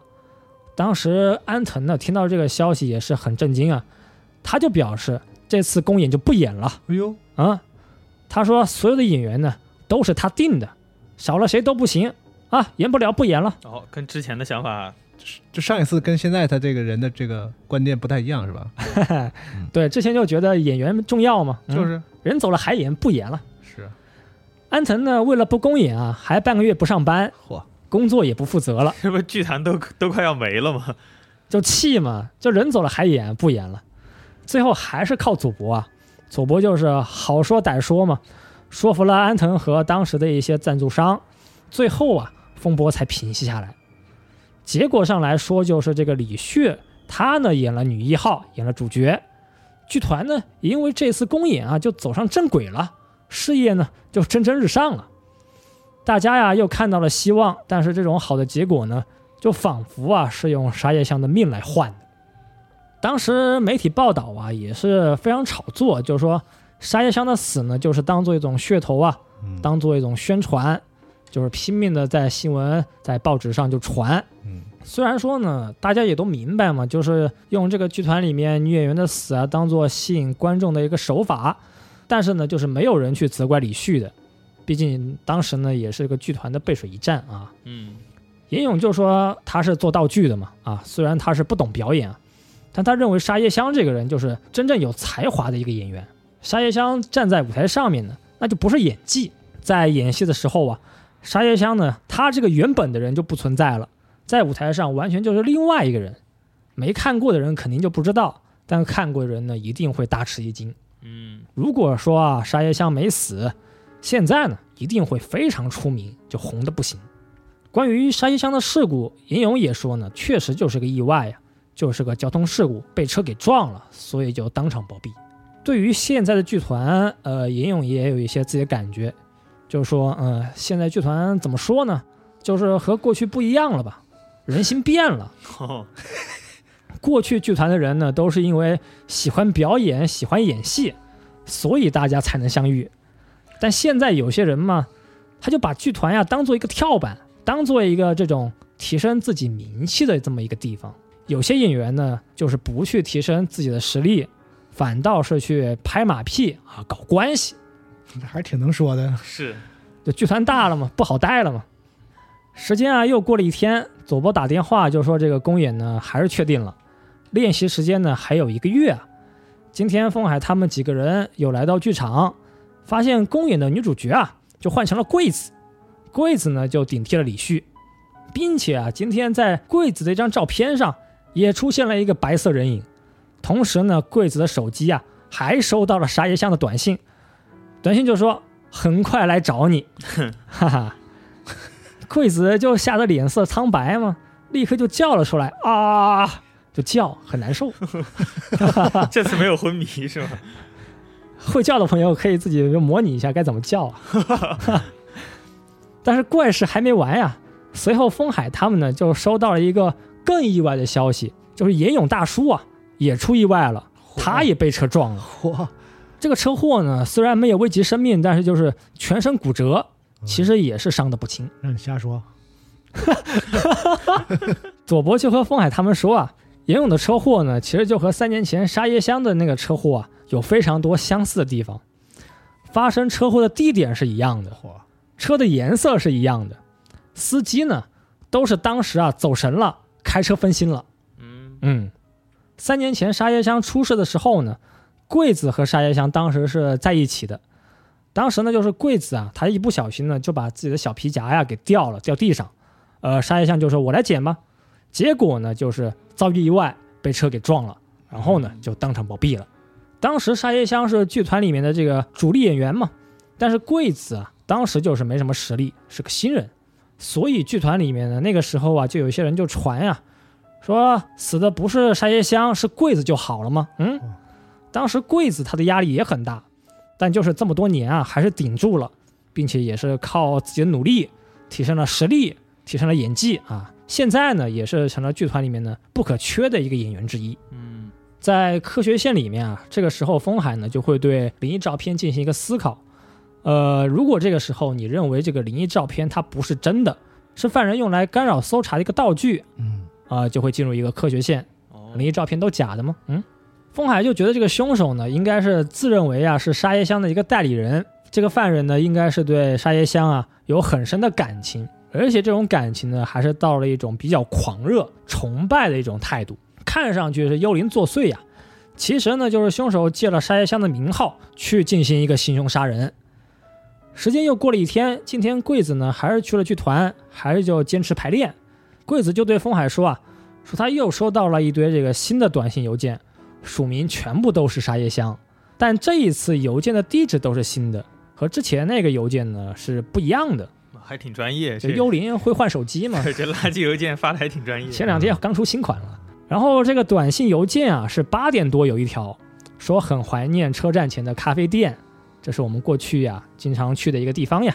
当时安藤呢听到这个消息也是很震惊啊，他就表示这次公演就不演了
哎呦，
啊。他说所有的演员呢都是他定的，少了谁都不行啊，演不了不演了。
哦，跟之前的想法，
就上一次跟现在他这个人的这个观念不太一样是吧？
对，之前就觉得演员重要嘛，嗯
就是
人走了还演不演了。
是，
安藤呢为了不公演啊，还半个月不上班，
嚯，
工作也不负责了。
这 不剧团都都快要没了吗？
就气嘛，就人走了还演不演了，最后还是靠祖伯啊，祖伯就是好说歹说嘛，说服了安藤和当时的一些赞助商，最后啊风波才平息下来。结果上来说，就是这个李旭，他呢演了女一号，演了主角，剧团呢也因为这次公演啊就走上正轨了，事业呢就蒸蒸日上了，大家呀又看到了希望，但是这种好的结果呢。就仿佛啊是用沙叶香的命来换的。当时媒体报道啊也是非常炒作，就是说沙叶香的死呢，就是当做一种噱头啊，
嗯
当做一种宣传，就是拼命的在新闻、在报纸上就传。
嗯，
虽然说呢，大家也都明白嘛，就是用这个剧团里面女演员的死啊，当做吸引观众的一个手法，但是呢，就是没有人去责怪李旭的，毕竟当时呢也是个剧团的背水一战啊。
嗯
严勇就说他是做道具的嘛，啊，虽然他是不懂表演啊，但他认为沙叶香这个人就是真正有才华的一个演员。沙叶香站在舞台上面呢，那就不是演技，在演戏的时候啊，沙叶香呢，他这个原本的人就不存在了，在舞台上完全就是另外一个人，没看过的人肯定就不知道，但看过的人呢一定会大吃一惊。
嗯，
如果说啊沙耶香没死，现在呢一定会非常出名，就红的不行。关于沙耶香的事故，银勇也说呢，确实就是个意外呀，就是个交通事故，被车给撞了，所以就当场暴毙。对于现在的剧团，呃，银勇也有一些自己的感觉，就是说，呃，现在剧团怎么说呢？就是和过去不一样了吧，人心变了。
哦，
过去剧团的人呢，都是因为喜欢表演、喜欢演戏，所以大家才能相遇。但现在有些人嘛，他就把剧团呀当做一个跳板，当做一个这种提升自己名气的这么一个地方。有些演员呢，就是不去提升自己的实力，反倒是去拍马屁啊，搞关系。
还是挺能说的。
是，
就剧团大了嘛，不好带了嘛。时间啊，又过了一天，佐伯打电话就说这个公演呢还是确定了，练习时间呢还有一个月啊。今天风海他们几个人又来到剧场，发现公演的女主角啊就换成了桂子，桂子呢就顶替了李旭，并且啊今天在桂子的一张照片上也出现了一个白色人影，同时呢桂子的手机啊还收到了沙耶香的短信，短信就说很快来找你，哈哈。桂子就吓得脸色苍白嘛，立刻就叫了出来啊，就叫，很难受。
这次没有昏迷是吗？
会叫的朋友可以自己就模拟一下该怎么叫啊。但是怪事还没完呀，随后风海他们呢就收到了一个更意外的消息，就是严勇大叔啊也出意外了，他也被车撞了。
嚯，
这个车祸呢虽然没有危及生命，但是就是全身骨折，其实也是伤得不轻。
让你瞎说。
佐伯就和风海他们说啊，严勇的车祸呢，其实就和三年前沙耶香的那个车祸啊，有非常多相似的地方。发生车祸的地点是一样的，车的颜色是一样的，司机呢都是当时啊走神了，开车分心了。
嗯，
嗯，三年前沙耶香出事的时候呢，桂子和沙耶香当时是在一起的。当时呢，就是桂子啊，他一不小心呢就把自己的小皮夹呀给掉了，掉地上。呃，沙耶香就说：“我来捡吧。”结果呢，就是遭遇意外，被车给撞了，然后呢就当场暴毙了。当时沙耶香是剧团里面的这个主力演员嘛，但是桂子啊，当时就是没什么实力，是个新人，所以剧团里面呢，那个时候啊，就有些人就传呀、说死的不是沙耶香，是桂子就好了吗？嗯，当时桂子他的压力也很大，但就是这么多年啊，还是顶住了，并且也是靠自己的努力提升了实力，提升了演技啊。现在呢，也是成了剧团里面呢不可缺的一个演员之一。
嗯，
在科学线里面啊，这个时候风海呢就会对灵异照片进行一个思考。呃，如果这个时候你认为这个灵异照片它不是真的，是犯人用来干扰搜查的一个道具
嗯，
啊、就会进入一个科学线。
哦，
灵异照片都假的吗？嗯，风海就觉得这个凶手呢，应该是自认为啊是沙耶香的一个代理人。这个犯人呢，应该是对沙耶香啊有很深的感情，而且这种感情呢，还是到了一种比较狂热、崇拜的一种态度，看上去是幽灵作祟呀、其实呢，就是凶手借了沙耶香的名号去进行一个行凶杀人。时间又过了一天，今天桂子呢还是去了剧团，还是就坚持排练。桂子就对风海说啊，说他又收到了一堆这个新的短信邮件，署名全部都是沙耶香，但这一次邮件的地址都是新的，和之前那个邮件呢是不一样的。
还挺专业，
这
这
幽灵会换手机吗？
这垃圾邮件发的还挺专业。
前两天刚出新款了。然后这个短信邮件啊是八点多有一条，说很怀念车站前的咖啡店，这是我们过去呀经常去的一个地方呀。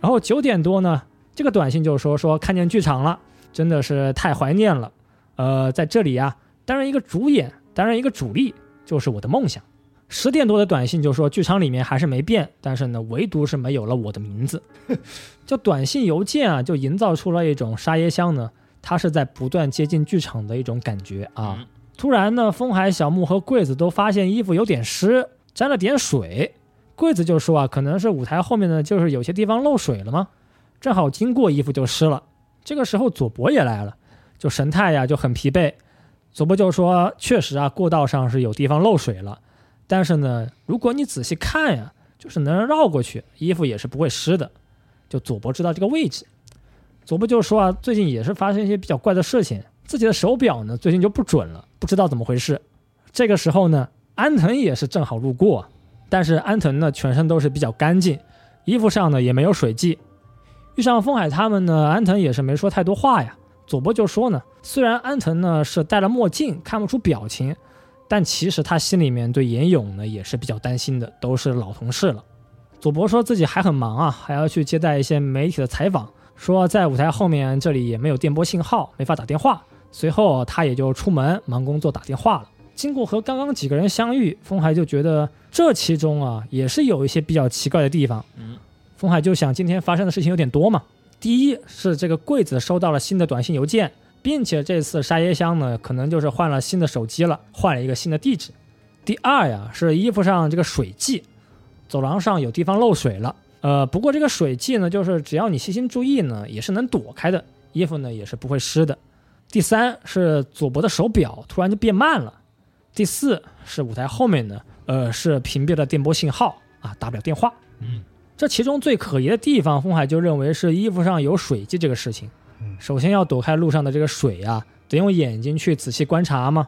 然后九点多呢，这个短信就说说看见剧场了，真的是太怀念了。呃，在这里啊担任一个主演，担任一个主力，就是我的梦想。十点多的短信就说剧场里面还是没变，但是呢，唯独是没有了我的名字。就短信邮件啊，就营造出了一种沙耶香呢，他是在不断接近剧场的一种感觉啊。
嗯
突然呢，风海、小木和柜子都发现衣服有点湿，沾了点水。柜子就说啊，可能是舞台后面呢，就是有些地方漏水了吗，正好经过衣服就湿了。这个时候佐伯也来了，就神态呀就很疲惫。佐伯就说，确实啊，过道上是有地方漏水了，但是呢，如果你仔细看呀，就是能绕过去，衣服也是不会湿的。就佐伯知道这个位置。佐伯就说啊，最近也是发生一些比较怪的事情，自己的手表呢最近就不准了，不知道怎么回事。这个时候呢，安藤也是正好路过，但是安藤呢全身都是比较干净，衣服上呢也没有水迹。遇上风海他们呢，安藤也是没说太多话呀。佐伯就说呢，虽然安藤呢是戴了墨镜，看不出表情，但其实他心里面对岩勇呢也是比较担心的，都是老同事了。佐伯说自己还很忙啊，还要去接待一些媒体的采访，说在舞台后面这里也没有电波信号，没法打电话。随后他也就出门忙工作打电话了。经过和刚刚几个人相遇，风海就觉得这其中啊也是有一些比较奇怪的地方。
嗯，
风海就想今天发生的事情有点多嘛。第一是这个柜子收到了新的短信邮件，并且这次沙耶香呢可能就是换了新的手机了，换了一个新的地址。第二呀是衣服上这个水迹，走廊上有地方漏水了。呃，不过这个水迹呢，就是只要你细心注意呢，也是能躲开的，衣服呢也是不会湿的。第三是佐伯的手表突然就变慢了。第四是舞台后面呢，呃，是屏蔽了电波信号啊，打不了电话。
嗯，
这其中最可疑的地方，风海就认为是衣服上有水迹这个事情。
嗯
首先要躲开路上的这个水啊，得用眼睛去仔细观察嘛。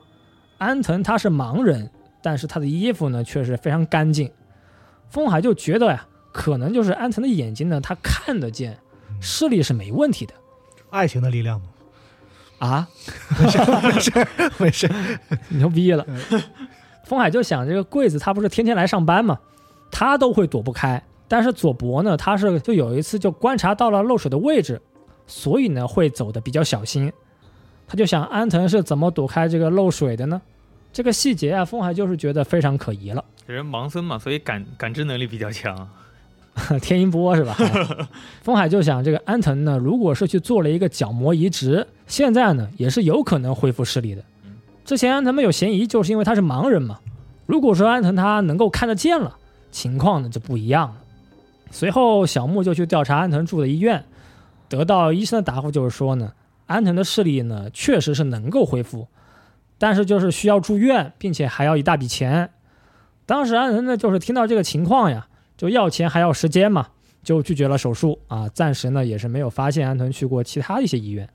安藤他是盲人，但是他的衣服呢却是非常干净。风海就觉得呀，可能就是安藤的眼睛呢，他看得见，视力是没问题的
爱情的力量吗，
啊。
没事没事，
牛逼 了。风海就想，这个柜子他不是天天来上班嘛，他都会躲不开。但是佐伯呢，他是就有一次就观察到了漏水的位置，所以呢会走的比较小心。他就想安藤是怎么躲开这个漏水的呢？这个细节啊，风海就是觉得非常可疑了。
人盲僧嘛，所以感感知能力比较强。
天音波是吧？风海就想，这个安藤呢，如果是去做了一个角膜移植，现在呢也是有可能恢复视力的。之前安藤没有嫌疑，就是因为他是盲人嘛。如果说安藤他能够看得见了，情况呢就不一样了。随后小木就去调查安藤住的医院，得到医生的答复就是说呢，安藤的视力呢确实是能够恢复，但是就是需要住院，并且还要一大笔钱。当时安藤呢就是听到这个情况呀。就要钱还要时间嘛，就拒绝了手术啊。暂时呢也是没有发现安藤去过其他一些医院。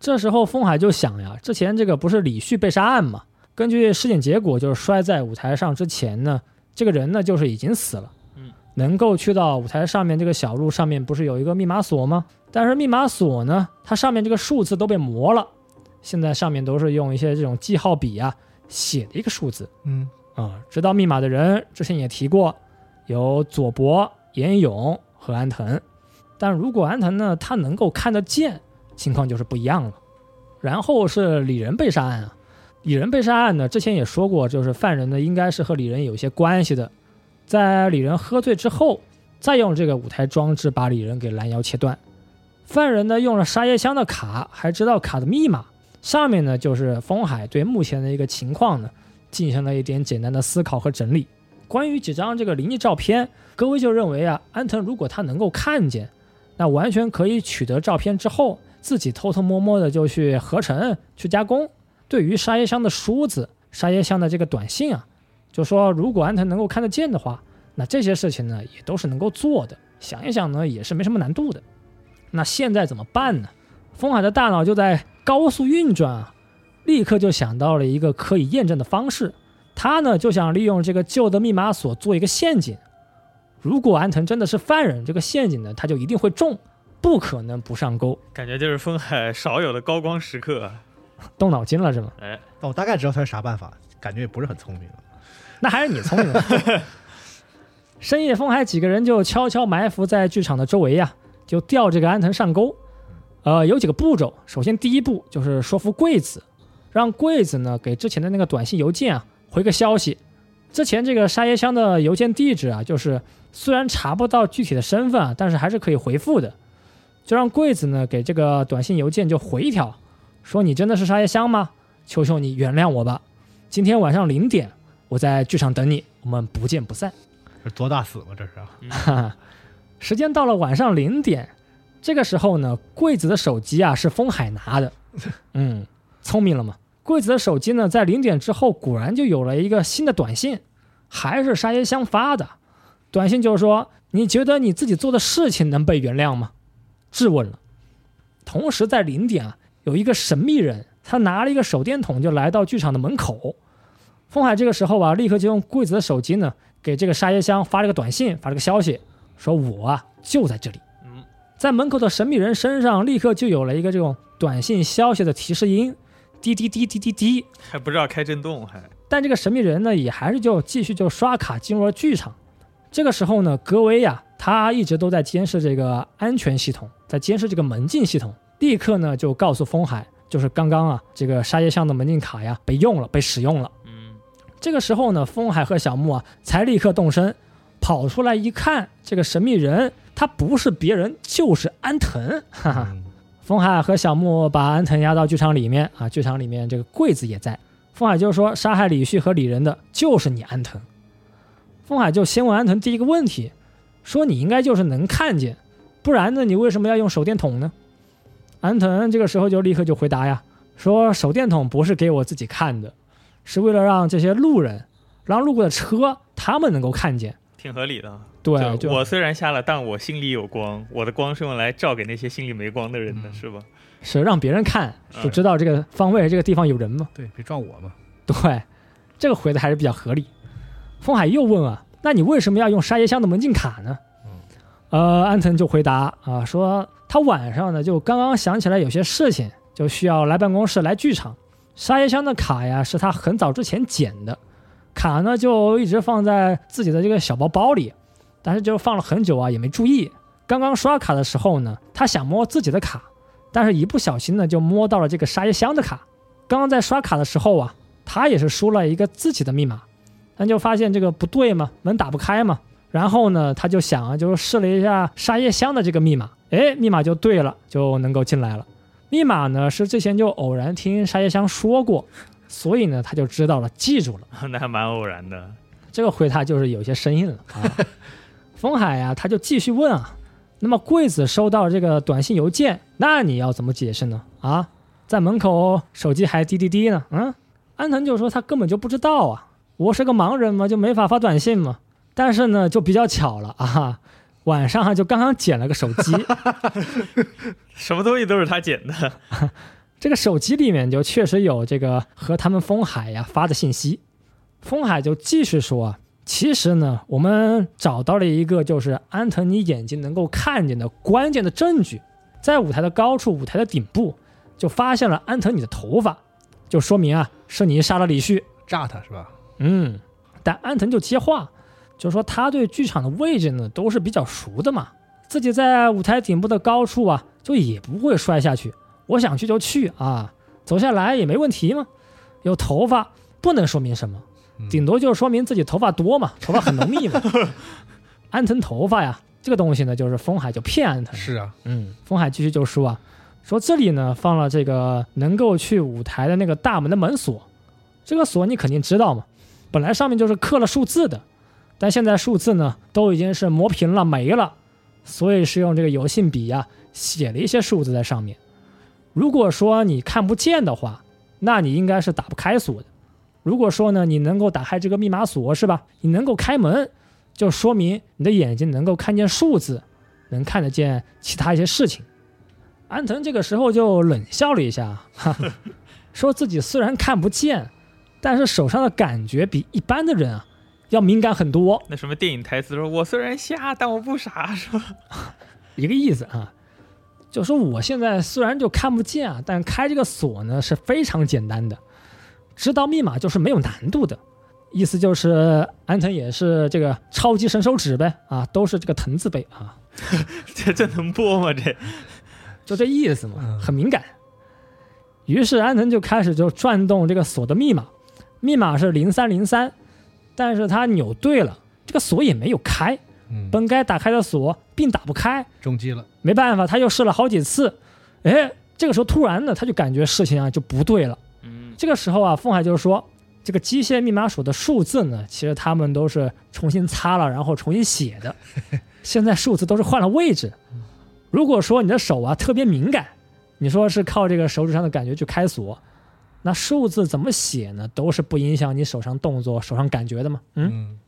这时候风海就想呀，之前这个不是李旭被杀案嘛？根据尸检结果，就是摔在舞台上之前呢，这个人呢就是已经死了。
嗯，
能够去到舞台上面这个小路上面不是有一个密码锁吗？但是密码锁呢，它上面这个数字都被磨了，现在上面都是用一些这种记号笔啊写的一个数字。
嗯
啊、知道密码的人之前也提过。有佐伯、岩勇和安藤，但如果安藤呢，他能够看得见，情况就是不一样了。然后是李仁被杀案啊，李仁被杀案呢，之前也说过，就是犯人呢应该是和李仁有一些关系的，在李仁喝醉之后，再用这个舞台装置把李仁给拦腰切断。犯人呢用了沙叶香的卡，还知道卡的密码，上面呢就是风海对目前的一个情况呢进行了一点简单的思考和整理。关于几张这个灵异照片，各位就认为啊，安藤如果他能够看见，那完全可以取得照片之后，自己偷偷摸摸的就去合成、去加工。对于沙耶香的梳子、沙耶香的这个短信啊，就说如果安藤能够看得见的话，那这些事情呢也都是能够做的。想一想呢，也是没什么难度的。那现在怎么办呢？风海的大脑就在高速运转啊，立刻就想到了一个可以验证的方式。他呢就想利用这个旧的密码锁做一个陷阱。如果安藤真的是犯人，这个陷阱呢他就一定会中，不可能不上钩。
感觉就是风海少有的高光时刻。啊
动脑筋了是吗？
哎，
但我大概知道他是啥办法，感觉也不是很聪明。
那还是你聪明。深夜，风海几个人就悄悄埋伏在剧场的周围呀、就吊这个安藤上钩。呃，有几个步骤。首先，第一步就是说服贵子，让贵子呢给之前的那个短信邮件啊回个消息。之前这个沙耶香的邮件地址啊，就是虽然查不到具体的身份啊，但是还是可以回复的。就让贵子呢给这个短信邮件就回一条，说你真的是沙耶香吗？求求你原谅我吧。今天晚上零点，我在剧场等你，我们不见不散。
这多大死吗？这是啊
哈哈，时间到了晚上零点，这个时候呢，贵子的手机啊是风海拿的，嗯，聪明了嘛。贵子的手机呢，在零点之后果然就有了一个新的短信，还是沙耶香发的。短信就是说：“你觉得你自己做的事情能被原谅吗？”质问了。同时在零点啊，有一个神秘人，他拿了一个手电筒就来到剧场的门口。风海这个时候啊，立刻就用柜子的手机呢，给这个沙耶香发了个短信，发了个消息，说我啊就在这里。
嗯，
在门口的神秘人身上立刻就有了一个这种短信消息的提示音，滴滴滴滴滴滴。
还不知道开震动，还
但这个神秘人呢，也还是就继续就刷卡进入了剧场。这个时候呢，格维呀，他一直都在监视这个安全系统，在监视这个门禁系统，立刻呢就告诉风海，就是刚刚啊，这个沙耶巷的门禁卡呀被用了，被使用了。
嗯，
这个时候呢，风海和小木啊才立刻动身，跑出来一看，这个神秘人他不是别人，就是安藤。哈哈，
嗯
风海和小木把安藤押到剧场里面啊，剧场里面这个柜子也在。风海就说杀害李旭和李仁的就是你安藤。风海就先问安藤第一个问题，说你应该就是能看见，不然呢你为什么要用手电筒呢？安藤这个时候就立刻就回答呀，说手电筒不是给我自己看的，是为了让这些路人，让路过的车他们能够看见。
挺合理的。
对，就
我虽然瞎了，但我心里有光，我的光是用来照给那些心里没光的人的，
嗯
是吧？
是让别人看就知道这个方位这个地方有人吗。
对，别撞我嘛。
对，这个回的还是比较合理。风海又问啊，那你为什么要用沙耶香的门禁卡呢？呃，安藤就回答啊，说他晚上呢就刚刚想起来有些事情，就需要来办公室来剧场。沙耶香的卡呀是他很早之前捡的，卡呢就一直放在自己的这个小包包里，但是就放了很久啊也没注意。刚刚刷卡的时候呢，他想摸自己的卡，但是一不小心呢就摸到了这个沙耶香的卡。刚刚在刷卡的时候啊，他也是输了一个自己的密码，但就发现这个不对嘛，门打不开嘛。然后呢，他就想啊，就试了一下沙叶香的这个密码，哎，密码就对了，就能够进来了。密码呢是之前就偶然听沙叶香说过，所以呢他就知道了，记住了。
那还蛮偶然的。
这个回答就是有些生硬了啊。风海呀、他就继续问啊，那么贵子收到这个短信邮件，那你要怎么解释呢？啊，在门口手机还滴滴滴呢。嗯，安藤就说他根本就不知道啊，我是个盲人嘛，就没法发短信嘛。但是呢，就比较巧了啊，晚上就刚刚捡了个手机，
什么东西都是他捡的。
这个手机里面就确实有这个和他们风海呀发的信息。风海就继续说啊，其实呢，我们找到了一个就是安藤你眼睛能够看见的关键的证据，在舞台的高处，舞台的顶部就发现了安藤你的头发，就说明啊是你杀了李旭。
炸他是吧？
嗯，但安藤就接话，就说他对剧场的位置呢都是比较熟的嘛，自己在舞台顶部的高处啊，就也不会摔下去。我想去就去啊，走下来也没问题嘛。有头发不能说明什么，
嗯
顶多就是说明自己头发多嘛，头发很浓密嘛。安藤头发呀，这个东西呢，就是风海就骗安藤。
是啊，
嗯，风海继续就说啊，说这里呢放了这个能够去舞台的那个大门的门锁，这个锁你肯定知道嘛，本来上面就是刻了数字的，但现在数字呢都已经是磨平了没了，所以是用这个油性笔呀、写了一些数字在上面。如果说你看不见的话，那你应该是打不开锁的。如果说呢你能够打开这个密码锁是吧？你能够开门，就说明你的眼睛能够看见数字，能看得见其他一些事情。安藤这个时候就冷笑了一下，哈哈，说自己虽然看不见，但是手上的感觉比一般的人啊要敏感很多，
那什么电影台词说：“我虽然瞎，但我不傻，是吧
一个意思啊。就说我现在虽然就看不见啊，但开这个锁呢是非常简单的，知道密码就是没有难度的。意思就是安藤也是这个超级神手指呗啊，都是这个藤字辈啊，
这这能播吗？这
就这意思嘛，很敏感。于是安藤就开始就转动这个锁的密码，密码是零三零三，但是他扭对了，这个锁也没有开，
嗯，
本该打开的锁并打不开，
中计了，
没办法，他又试了好几次，哎，这个时候突然呢，他就感觉事情啊就不对了。
嗯，
这个时候啊，凤海就说，这个机械密码锁的数字呢，其实他们都是重新擦了，然后重新写的，现在数字都是换了位置。如果说你的手啊特别敏感，你说是靠这个手指上的感觉去开锁，那数字怎么写呢？都是不影响你手上动作、手上感觉的嘛。嗯，
嗯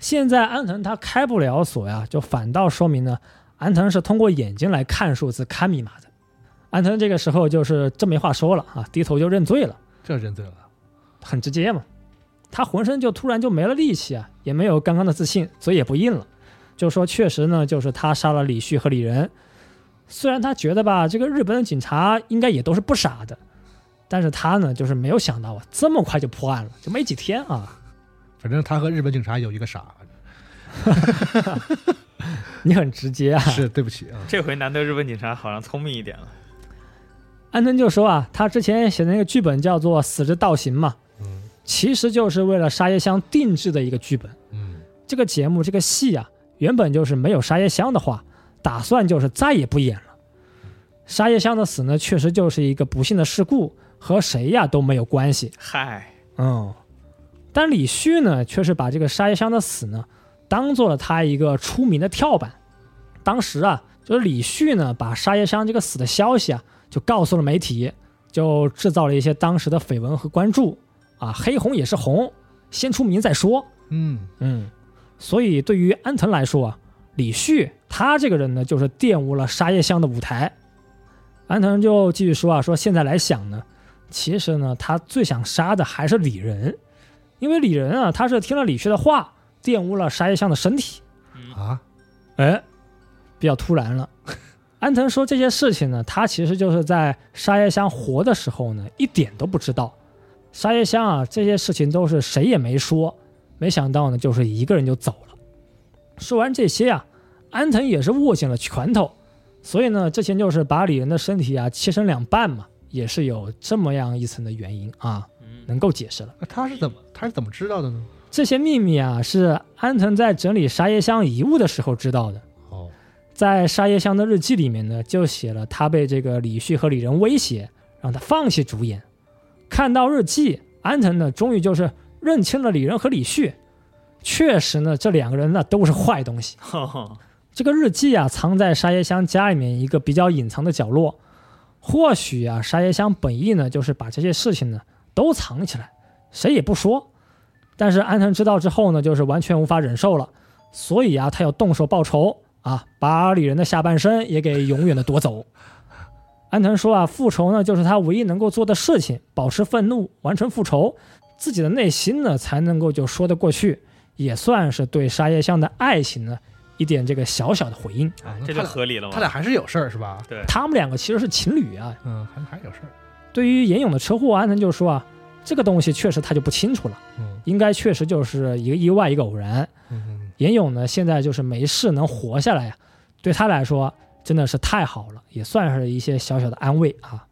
现在安藤他开不了锁呀，就反倒说明呢，安藤是通过眼睛来看数字、看密码的。安藤这个时候就是真没话说了啊，低头就认罪了，
这认罪了，
很直接嘛。他浑身就突然就没了力气啊，也没有刚刚的自信，嘴也不硬了，就说确实呢，就是他杀了李旭和李仁。虽然他觉得吧，这个日本的警察应该也都是不傻的，但是他呢，就是没有想到啊，这么快就破案了，就没几天啊。
反正他和日本警察有一个傻，
你很直接啊。
是对不起啊。
这回难得日本警察好像聪明一点了。
安藤就说啊，他之前写的那个剧本叫做《死之道行》嘛，
嗯
其实就是为了沙耶香定制的一个剧本。
嗯
这个节目这个戏啊，原本就是没有沙耶香的话，打算就是再也不演了。沙耶香的死呢，确实就是一个不幸的事故，和谁呀都没有关系。
嗨，
嗯，但李旭呢，却是把这个沙耶香的死呢，当做了他一个出名的跳板。当时啊，就是李旭呢，把沙耶香这个死的消息啊，就告诉了媒体，就制造了一些当时的绯闻和关注啊，黑红也是红，先出名再说。
嗯
嗯，所以对于安藤来说啊，李旭他这个人呢，就是玷污了沙叶香的舞台。安藤就继续说啊，说现在来想呢，其实呢，他最想杀的还是李仁，因为李仁啊，他是听了李旭的话，玷污了沙叶香的身体。
啊，
哎，比较突然了。安藤说这些事情呢，他其实就是在沙叶香活的时候呢，一点都不知道。沙叶香啊，这些事情都是谁也没说，没想到呢，就是一个人就走了。说完这些啊，安藤也是握紧了拳头，所以呢，之前就是把李仁的身体啊切成两半嘛，也是有这么样一层的原因啊，
嗯，
能够解释了。
那他是怎么他是怎么知道的呢？
这些秘密啊，是安藤在整理沙耶香遗物的时候知道的。
哦，
在沙耶香的日记里面呢，就写了他被这个李旭和李仁威胁，让他放弃主演。看到日记，安藤呢终于就是认清了李仁和李旭。确实呢，这两个人呢都是坏东西。
哈哈，
这个日记啊，藏在沙耶香家里面一个比较隐藏的角落。或许啊，沙耶香本意呢就是把这些事情呢都藏起来，谁也不说。但是安藤知道之后呢，就是完全无法忍受了，所以啊，他要动手报仇啊，把里仁的下半身也给永远的夺走。安藤说啊，复仇呢就是他唯一能够做的事情，保持愤怒，完成复仇，自己的内心呢才能够就说得过去，也算是对沙叶香的爱情呢一点这个小小的回应。
啊，
这就合理了嘛。
他俩还是有事儿是吧？
对，
他们两个其实是情侣啊。
嗯，还还有事儿。
对于严勇的车祸，安藤就说啊，这个东西确实他就不清楚了，
嗯
应该确实就是一个意外，一个偶然。
嗯
严勇呢，现在就是没事能活下来呀、对他来说真的是太好了，也算是一些小小的安慰啊。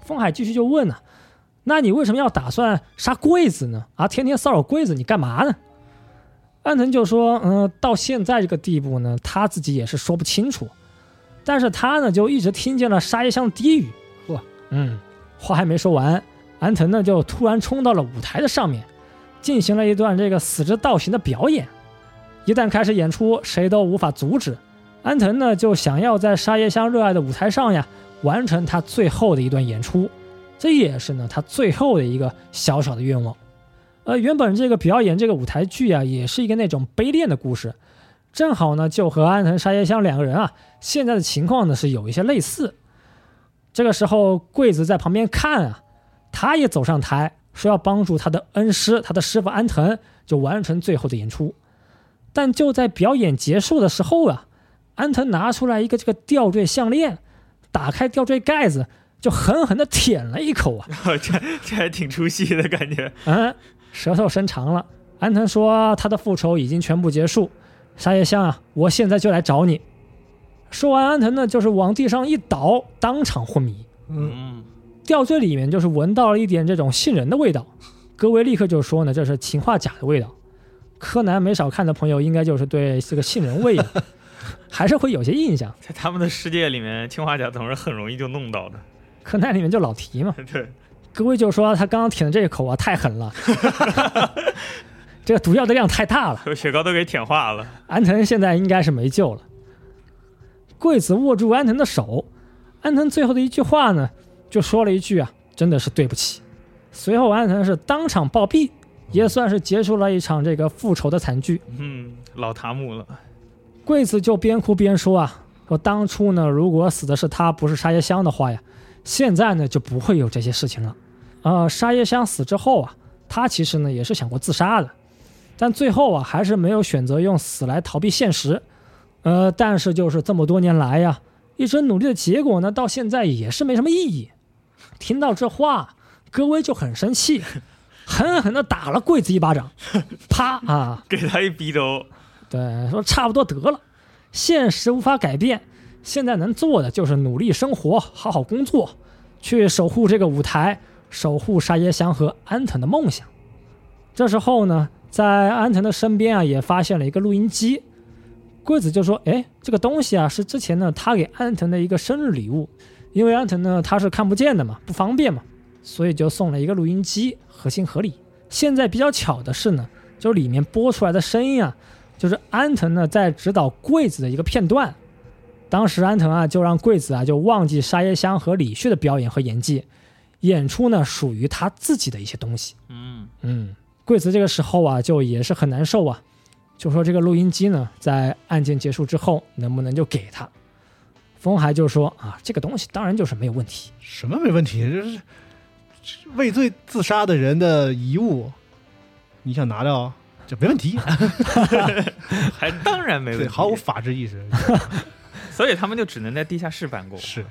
风海继续就问呢、那你为什么要打算杀桂子呢？啊，天天骚扰桂子，你干嘛呢？安藤就说，嗯、到现在这个地步呢，他自己也是说不清楚，但是他呢就一直听见了沙耶香的低语。嗯，话还没说完，安藤呢就突然冲到了舞台的上面，进行了一段这个死之道行的表演。一旦开始演出，谁都无法阻止。安藤呢就想要在沙耶香热爱的舞台上呀，完成他最后的一段演出，这也是呢他最后的一个小小的愿望。呃，原本这个表演这个舞台剧啊，也是一个那种悲恋的故事，正好呢就和安藤沙耶香两个人啊现在的情况呢是有一些类似。这个时候，贵子在旁边看啊，他也走上台，说要帮助他的恩师，他的师傅安藤，就完成最后的演出。但就在表演结束的时候啊，安藤拿出来一个这个吊坠项链，打开吊坠盖子，就狠狠地舔了一口啊，
这这还挺出戏的感觉。
嗯，舌头伸长了。安藤说他的复仇已经全部结束，沙叶香啊，我现在就来找你。说完，安藤呢就是往地上一倒，当场昏迷。
嗯，
嗯，
吊坠里面就是闻到了一点这种杏仁的味道，格维立刻就说呢，这是氰化钾的味道。柯南没少看的朋友，应该就是对这个杏仁味啊，还是会有些印象。
在他们的世界里面，氰化钾总是很容易就弄到的。
柯南里面就老提嘛，
对，
格威就说他刚刚舔的这一口啊太狠了，这个毒药的量太大了，
把雪糕都给舔化了。
安藤现在应该是没救了。贵子握住安藤的手，安藤最后的一句话呢，就说了一句啊，真的是对不起。随后安藤是当场暴毙，也算是结束了一场这个复仇的惨剧。
嗯，老塔姆了。
贵子就边哭边说啊，说当初呢，如果死的是他，不是沙耶香的话呀，现在呢就不会有这些事情了。呃，沙耶香死之后啊，他其实呢也是想过自杀的，但最后啊还是没有选择用死来逃避现实。呃，但是就是这么多年来呀，一直努力的结果呢，到现在也是没什么意义。听到这话，戈威就很生气，狠狠地打了柜子一巴掌，啪啊！
给他一逼兜，
对，说差不多得了，现实无法改变，现在能做的就是努力生活，好好工作，去守护这个舞台，守护沙耶香和安藤的梦想。这时候呢，在安藤的身边啊，也发现了一个录音机。桂子就说：“哎，这个东西啊，是之前呢他给安藤的一个生日礼物，因为安藤呢他是看不见的嘛，不方便嘛，所以就送了一个录音机，合情合理。现在比较巧的是呢，就里面播出来的声音啊，就是安藤呢在指导桂子的一个片段。当时安藤啊就让桂子啊就忘记沙耶香和李旭的表演和演技，演出呢属于他自己的一些东西。
嗯，
嗯，桂子这个时候啊就也是很难受啊。”就说这个录音机呢，在案件结束之后，能不能就给他？风海就说啊，这个东西当然就是没有问题。
什么没问题？这是畏罪自杀的人的遗物，你想拿到这没问题，
还当然没问
对，
题，
毫无法治意识。
所以他们就只能在地下室办公。
是，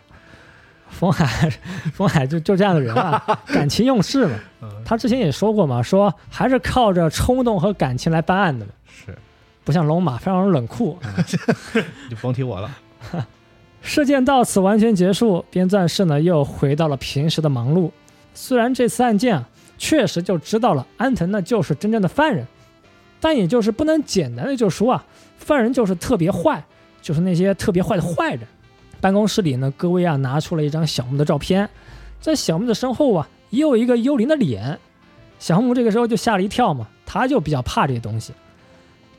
风海，风海就就这样的人啊，感情用事嘛。
嗯，
他之前也说过嘛，说还是靠着冲动和感情来办案的嘛，
是，
不像龙马非常冷酷。啊
你就甭提我了。
事件到此完全结束，编纂室呢又回到了平时的忙碌。虽然这次案件啊，确实就知道了安藤呢就是真正的犯人，但也就是不能简单的就说啊，犯人就是特别坏，就是那些特别坏的坏人。办公室里呢，戈威啊拿出了一张小木的照片，在小木的身后啊也有一个幽灵的脸。小木这个时候就吓了一跳嘛，他就比较怕这些东西。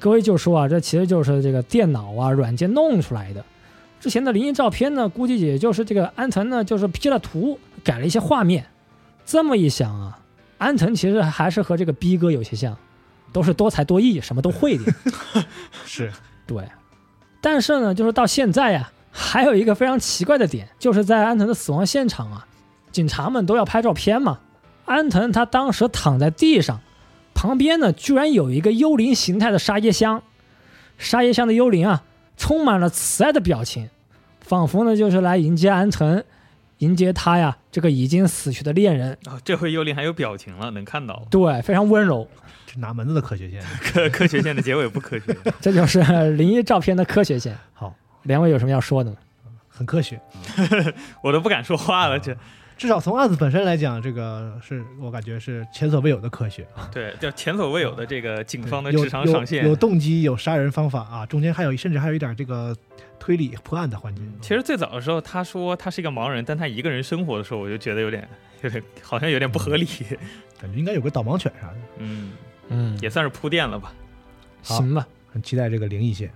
各位就说啊，这其实就是这个电脑啊软件弄出来的。之前的灵异照片呢，估计也就是这个安藤呢，就是 P 了图，改了一些画面。这么一想啊，安藤其实还是和这个逼哥有些像，都是多才多艺，什么都会点。
是，
对，但是呢，就是到现在呀、还有一个非常奇怪的点，就是在安藤的死亡现场啊，警察们都要拍照片嘛。安藤他当时躺在地上，旁边呢居然有一个幽灵形态的沙耶香，沙耶香的幽灵啊，充满了慈爱的表情，仿佛呢就是来迎接安藤，迎接他呀这个已经死去的恋人。
哦，这回幽灵还有表情了，能看到。
对，非常温柔，
这哪门子的科学线？
科科学线的结尾不科学。
这就是 灵异照片的科学线。
好，
两位有什么要说的吗？
很科学。
我都不敢说话了，这
至少从案子本身来讲，这个是我感觉是前所未有的科学。
对叫前所未有的这个警方的
有
智商上限
有，有。动机，有杀人方法啊，中间还有甚至还有一点这个推理破案的环节。
其实最早的时候，他说他是一个盲人，但他一个人生活的时候，我就觉得有点有点好像有点不合理。
感觉应该有个导盲犬啥的，
嗯，
嗯，
也算是铺垫了吧。
行吧。
很期待这个灵异线。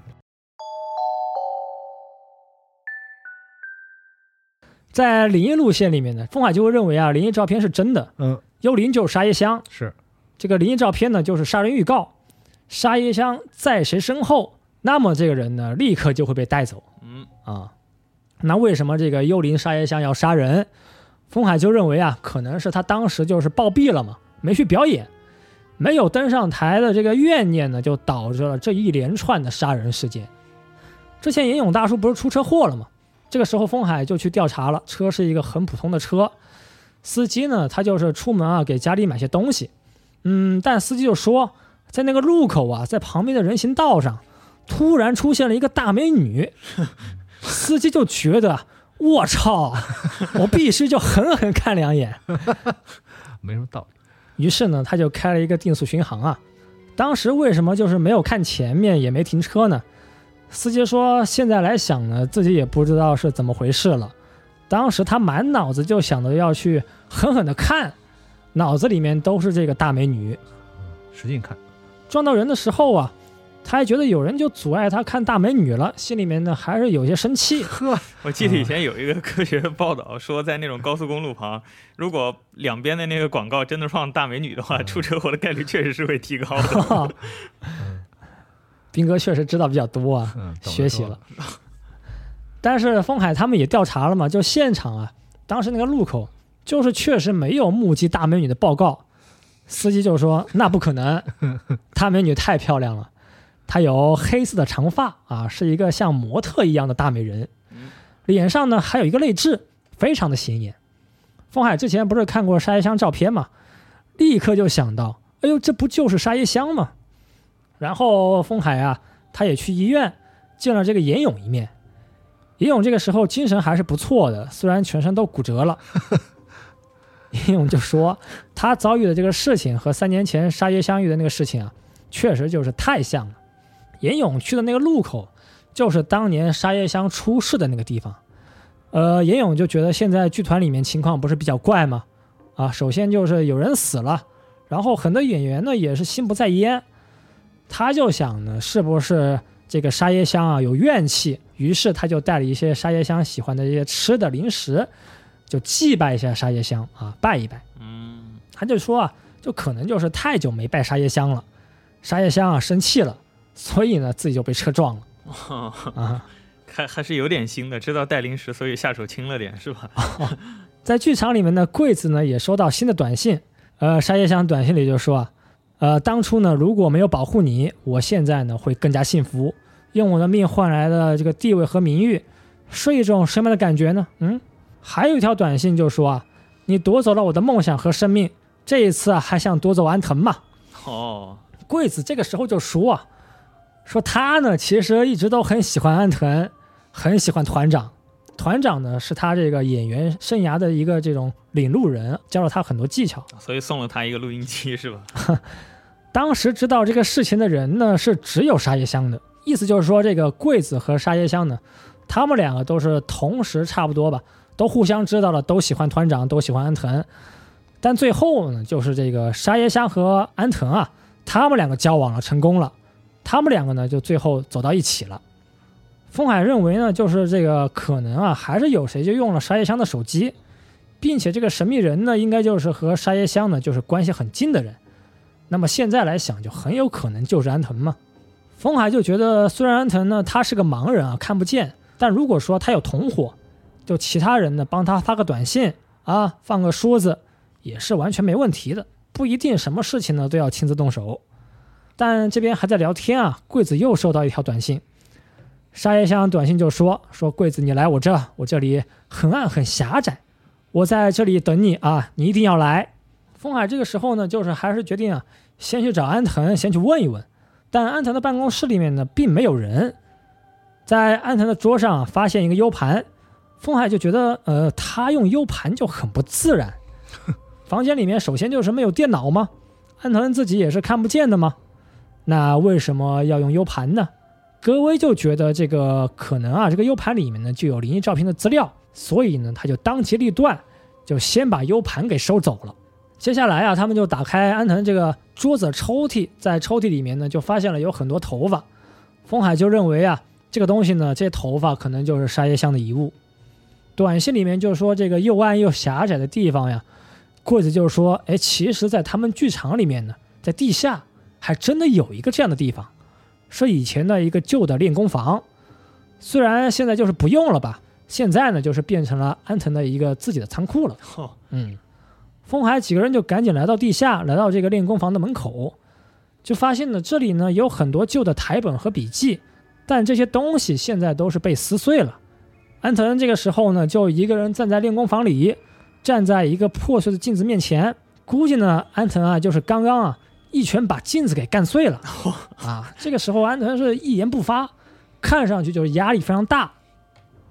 在灵异路线里面呢，风海就会认为啊，灵异照片是真的，
嗯，
幽灵就是沙耶香，
是
这个灵异照片呢就是杀人预告，沙耶香在谁身后，那么这个人呢立刻就会被带走
嗯，
啊。那为什么这个幽灵沙耶香要杀人？风海就认为啊，可能是他当时就是暴毙了嘛，没去表演，没有登上台的这个怨念呢，就导致了这一连串的杀人事件。之前严勇大叔不是出车祸了吗？这个时候风海就去调查了，车是一个很普通的车，司机呢他就是出门啊给家里买些东西，嗯，但司机就说在那个路口啊，在旁边的人行道上，突然出现了一个大美女，司机就觉得我操，我必须就狠狠看两眼，
没什么道理。
于是呢，他就开了一个定速巡航啊。当时为什么就是没有看前面，也没停车呢？司机说，现在来想呢，自己也不知道是怎么回事了。当时他满脑子就想着要去狠狠的看，脑子里面都是这个大美女。
使劲看，
撞到人的时候啊，他还觉得有人就阻碍他看大美女了，心里面呢还是有些生气。
呵，
我记得以前有一个科学报道说，在那种高速公路旁，如果两边的那个广告真的放大美女的话，出车祸的概率确实是会提高的。
斌哥确实知道比较多啊。学习了。但是风海他们也调查了嘛，就现场啊，当时那个路口就是确实没有目击大美女的报告，司机就说：“那不可能，大美女太漂亮了，她有黑色的长发啊，是一个像模特一样的大美人，脸上呢还有一个泪痣，非常的显眼。”风海之前不是看过沙耶香照片嘛，立刻就想到：“哎呦，这不就是沙耶香吗？”然后风海啊，他也去医院见了这个严勇一面。严勇这个时候精神还是不错的，虽然全身都骨折了。严勇就说，他遭遇的这个事情和三年前沙耶相遇的那个事情啊，确实就是太像了。严勇去的那个路口，就是当年沙耶香出事的那个地方。呃，严勇就觉得现在剧团里面情况不是比较怪吗？啊，首先就是有人死了，然后很多演员呢也是心不在焉。他就想呢，是不是这个沙耶香啊有怨气？于是他就带了一些沙耶香喜欢的一些吃的零食，就祭拜一下沙耶香啊，拜一拜。
嗯，
他就说啊，就可能就是太久没拜沙耶香了，沙耶香啊生气了，所以呢自己就被车撞了
哦
啊。
还还是有点心的，知道带零食，所以下手轻了点，是吧？
在剧场里面呢，柜子呢也收到新的短信，呃，沙耶香短信里就说啊，呃，当初呢如果没有保护你，我现在呢会更加幸福。用我的命换来的这个地位和名誉，是一种什么样的感觉呢？嗯，还有一条短信就说啊，你夺走了我的梦想和生命，这一次啊还想夺走安藤嘛？
哦，
贵子这个时候就说啊，说他呢其实一直都很喜欢安藤，很喜欢团长，团长呢是他这个演员生涯的一个这种领路人，教了他很多技巧。
所以送了他一个录音机，是吧？
当时知道这个事情的人呢是只有沙耶香的。意思就是说，这个桂子和沙耶香呢，他们两个都是同时差不多吧，都互相知道了，都喜欢团长，都喜欢安藤。但最后呢，就是这个沙耶香和安藤啊，他们两个交往了，成功了，他们两个呢就最后走到一起了。风海认为呢，就是这个可能啊，还是有谁就用了沙耶香的手机，并且这个神秘人呢，应该就是和沙耶香呢就是关系很近的人。那么现在来想，就很有可能就是安藤嘛。风海就觉得，虽然安藤呢他是个盲人啊，看不见，但如果说他有同伙，就其他人呢帮他发个短信啊，放个梳子，也是完全没问题的，不一定什么事情呢都要亲自动手。但这边还在聊天啊，桂子又收到一条短信，沙耶香短信就说说桂子你来我这，我这里很暗很狭窄，我在这里等你啊，你一定要来。风海这个时候呢，就是还是决定啊，先去找安藤，先去问一问。但安藤的办公室里面呢，并没有人。在安藤的桌上发现一个 U 盘，风海就觉得，呃，他用 U 盘就很不自然。房间里面首先就是没有电脑吗？安藤自己也是看不见的吗？那为什么要用 U 盘呢？格威就觉得这个可能啊，这个 U 盘里面呢就有灵异照片的资料，所以呢，他就当机立断，就先把 U 盘给收走了。接下来啊，他们就打开安藤这个桌子抽屉，在抽屉里面呢，就发现了有很多头发。风海就认为啊，这个东西呢，这头发可能就是沙耶香的遗物。短信里面就说这个又暗又狭窄的地方呀，柜子就说，哎，其实，在他们剧场里面呢，在地下还真的有一个这样的地方，是以前的一个旧的练功房，虽然现在就是不用了吧，现在呢，就是变成了安藤的一个自己的仓库了。
哦，
嗯。风海几个人就赶紧来到地下，来到这个练功房的门口，就发现呢，这里呢有很多旧的台本和笔记，但这些东西现在都是被撕碎了。安藤这个时候呢，就一个人站在练功房里，站在一个破碎的镜子面前，估计呢，安藤啊就是刚刚啊一拳把镜子给干碎了 啊。这个时候安藤是一言不发，看上去就是压力非常大。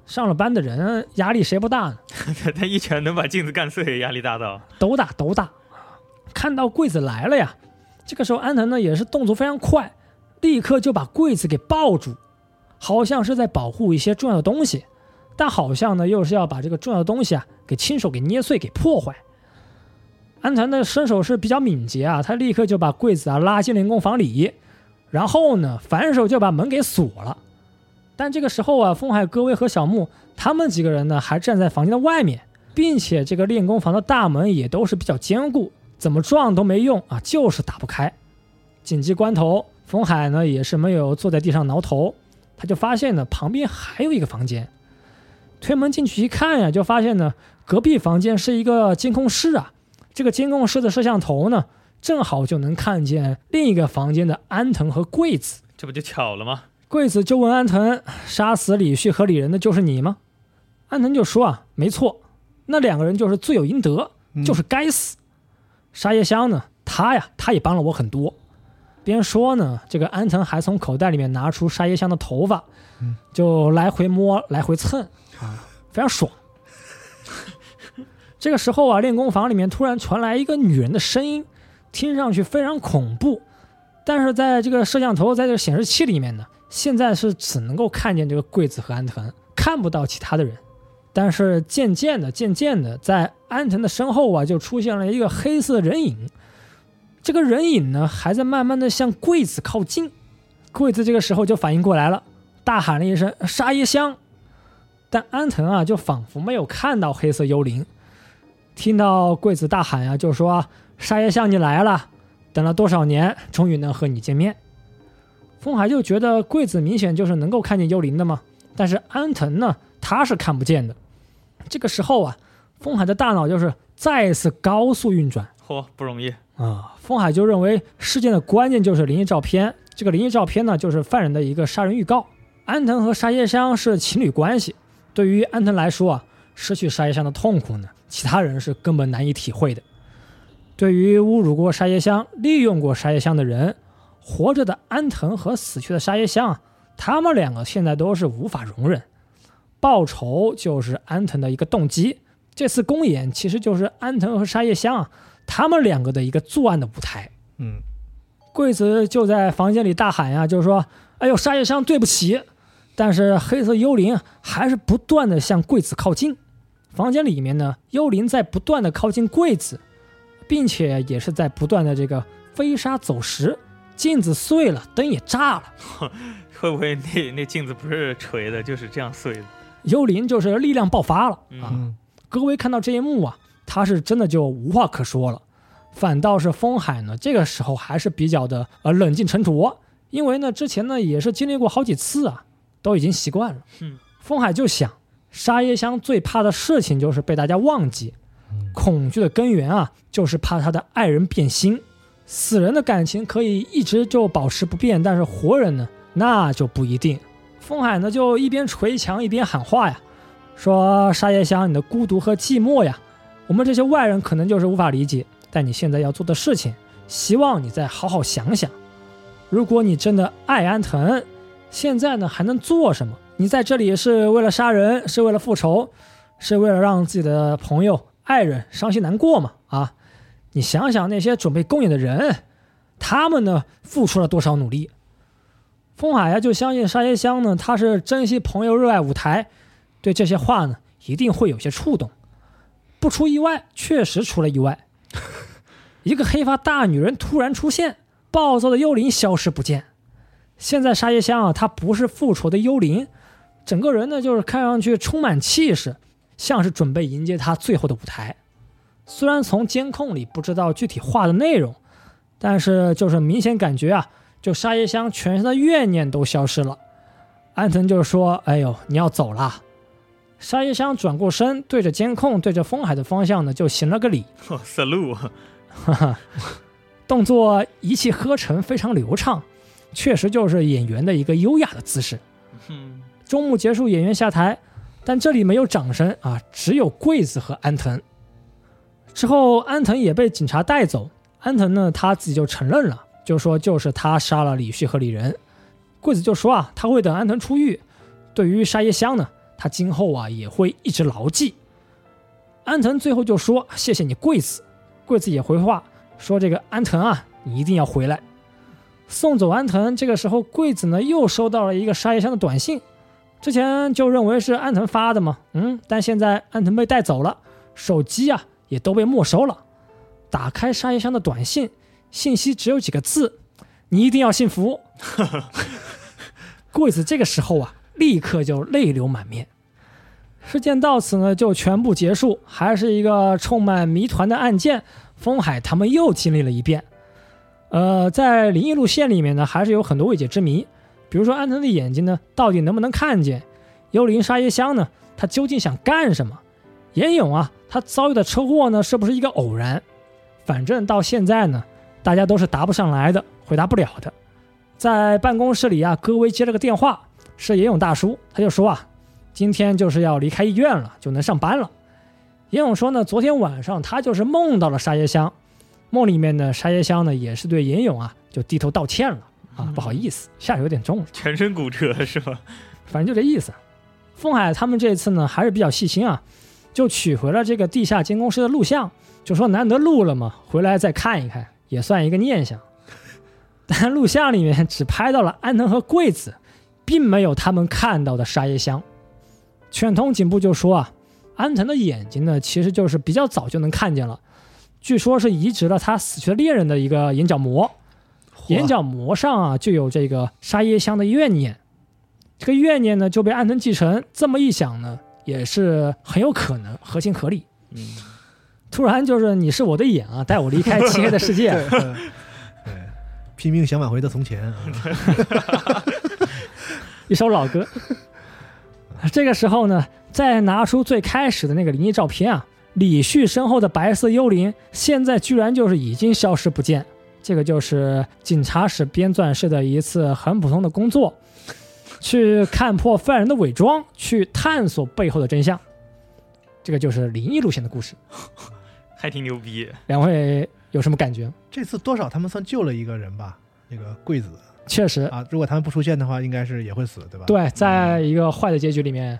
上了班的人压力谁不大呢？
他 他一拳能把镜子干碎，压力大到
都大都大。看到柜子来了呀，这个时候安藤呢也是动作非常快，立刻就把柜子给抱住，好像是在保护一些重要的东西，但好像呢又是要把这个重要的东西啊给亲手给捏碎、给破坏。安藤的身手是比较敏捷啊，他立刻就把柜子啊拉进练功房里，然后呢反手就把门给锁了。但这个时候啊，风海、戈威和小木他们几个人呢，还站在房间的外面，并且这个练功房的大门也都是比较坚固，怎么撞都没用啊，就是打不开。紧急关头，风海呢也是没有坐在地上挠头，他就发现呢旁边还有一个房间，推门进去一看呀，就发现呢隔壁房间是一个监控室啊，这个监控室的摄像头呢正好就能看见另一个房间的安藤和贵子。
这不就巧了吗？
贵子就问安藤：“杀死李旭和李仁的就是你吗？”安藤就说：“啊，没错，那两个人就是罪有应得，
嗯
就是该死。沙叶香呢，他呀，他也帮了我很多。”边说呢，这个安藤还从口袋里面拿出沙叶香的头发，
嗯
就来回摸，来回蹭，啊，非常爽。这个时候啊，练功房里面突然传来一个女人的声音，听上去非常恐怖。但是在这个摄像头，在这个显示器里面呢，现在是只能够看见这个贵子和安藤，看不到其他的人。但是渐渐的，渐渐的，在安藤的身后啊，就出现了一个黑色人影。这个人影呢，还在慢慢的向贵子靠近。贵子这个时候就反应过来了，大喊了一声“沙耶香”，但安藤啊，就仿佛没有看到黑色幽灵。听到贵子大喊呀、就说：“沙耶香，你来了。”等了多少年，终于能和你见面。风海就觉得贵子明显就是能够看见幽灵的嘛，但是安藤呢，他是看不见的。这个时候啊，风海的大脑就是再次高速运转
嚯，不容易。
啊。风海就认为事件的关键就是灵异照片，这个灵异照片呢，就是犯人的一个杀人预告。安藤和沙耶香是情侣关系，对于安藤来说啊，失去沙耶香的痛苦呢，其他人是根本难以体会的。对于侮辱过沙耶香、利用过沙耶香的人，活着的安藤和死去的沙耶香啊，他们两个现在都是无法容忍。报仇就是安藤的一个动机，这次公演其实就是安藤和沙耶香啊，他们两个的一个作案的舞台。
嗯，
贵子就在房间里大喊呀，就是说：“哎呦，沙耶香，对不起！”但是黑色幽灵还是不断的向贵子靠近。房间里面呢，幽灵在不断的靠近柜子，并且也是在不断的这个飞沙走石，镜子碎了，灯也炸了。
会不会那那镜子不是锤的，就是这样碎的？
幽灵就是力量爆发了啊！
嗯
各位看到这一幕啊，他是真的就无话可说了。反倒是风海呢，这个时候还是比较的呃冷静沉着，因为呢之前呢也是经历过好几次啊，都已经习惯了。
嗯，
风海就想，沙耶香最怕的事情就是被大家忘记，恐惧的根源啊就是怕他的爱人变心。死人的感情可以一直就保持不变，但是活人呢那就不一定。风海呢就一边捶墙一边喊话呀，说沙耶香，你的孤独和寂寞呀，我们这些外人可能就是无法理解，但你现在要做的事情，希望你再好好想想。如果你真的爱安藤，现在呢还能做什么？你在这里是为了杀人，是为了复仇，是为了让自己的朋友、爱人伤心难过吗？啊，你想想那些准备公演的人，他们呢付出了多少努力？风海呀，就相信沙耶香呢，他是珍惜朋友、热爱舞台，对这些话呢，一定会有些触动。不出意外，确实出了意外。一个黑发大女人突然出现，暴躁的幽灵消失不见。现在沙耶香啊，她不是复仇的幽灵，整个人呢就是看上去充满气势，像是准备迎接他最后的舞台。虽然从监控里不知道具体画的内容，但是就是明显感觉啊，就沙耶香全身的怨念都消失了。安藤就说：“哎呦，你要走啦。”沙耶香转过身，对着监控，对着风海的方向呢，就行了个礼，
哦，salute，
哈哈，动作一气呵成，非常流畅，确实就是演员的一个优雅的姿势。
嗯，
中幕结束，演员下台，但这里没有掌声啊，只有桂子和安藤。之后，安藤也被警察带走。安藤呢，他自己就承认了，就说就是他杀了李旭和李仁。贵子就说啊，他会等安藤出狱。对于沙耶香呢，他今后啊也会一直牢记。安藤最后就说：“谢谢你，桂子。”桂子也回话说：“这个安藤啊，你一定要回来。”送走安藤，这个时候桂子呢又收到了一个沙耶香的短信，之前就认为是安藤发的嘛，嗯，但现在安藤被带走了，手机啊也都被没收了。打开沙耶香的短信，信息只有几个字：“你一定要幸福。”贵子这个时候啊，立刻就泪流满面。事件到此呢就全部结束，还是一个充满谜团的案件。风海他们又经历了一遍。呃，在灵异路线里面呢，还是有很多未解之谜，比如说安藤的眼睛呢，到底能不能看见？幽灵沙耶香呢，他究竟想干什么？岩勇啊，他遭遇的车祸呢，是不是一个偶然？反正到现在呢，大家都是答不上来的，回答不了的。在办公室里啊，戈薇接了个电话，是岩勇大叔，他就说啊，今天就是要离开医院了，就能上班了。岩勇说呢，昨天晚上他就是梦到了沙耶香，梦里面呢，沙耶香呢也是对岩勇啊就低头道歉了啊，不好意思，下手有点重了。
全身骨折是吧？
反正就这意思。风海他们这次呢还是比较细心啊，就取回了这个地下监控室的录像，就说难得录了嘛，回来再看一看，也算一个念想。但录像里面只拍到了安藤和贵子，并没有他们看到的沙耶香。犬通警部就说啊，安藤的眼睛呢其实就是比较早就能看见了，据说是移植了他死去的猎人的一个眼角膜，眼角膜上啊就有这个沙耶香的怨念。这个怨念呢就被安藤继承，这么一想呢，也是很有可能，合情合理。
嗯，
突然就是你是我的眼啊，带我离开漆黑的世界。
对，拼命想挽回的从前啊，
一首老歌。这个时候呢，再拿出最开始的那个灵异照片啊，李旭身后的白色幽灵，现在居然就是已经消失不见。这个就是警察室编撰室的一次很普通的工作，去看破犯人的伪装，去探索背后的真相。这个就是灵异路线的故事。
还挺牛逼。
两位有什么感觉？
这次多少他们算救了一个人吧？那个贵子
确实，
啊，如果他们不出现的话，应该是也会死，对吧？
对，在一个坏的结局里面，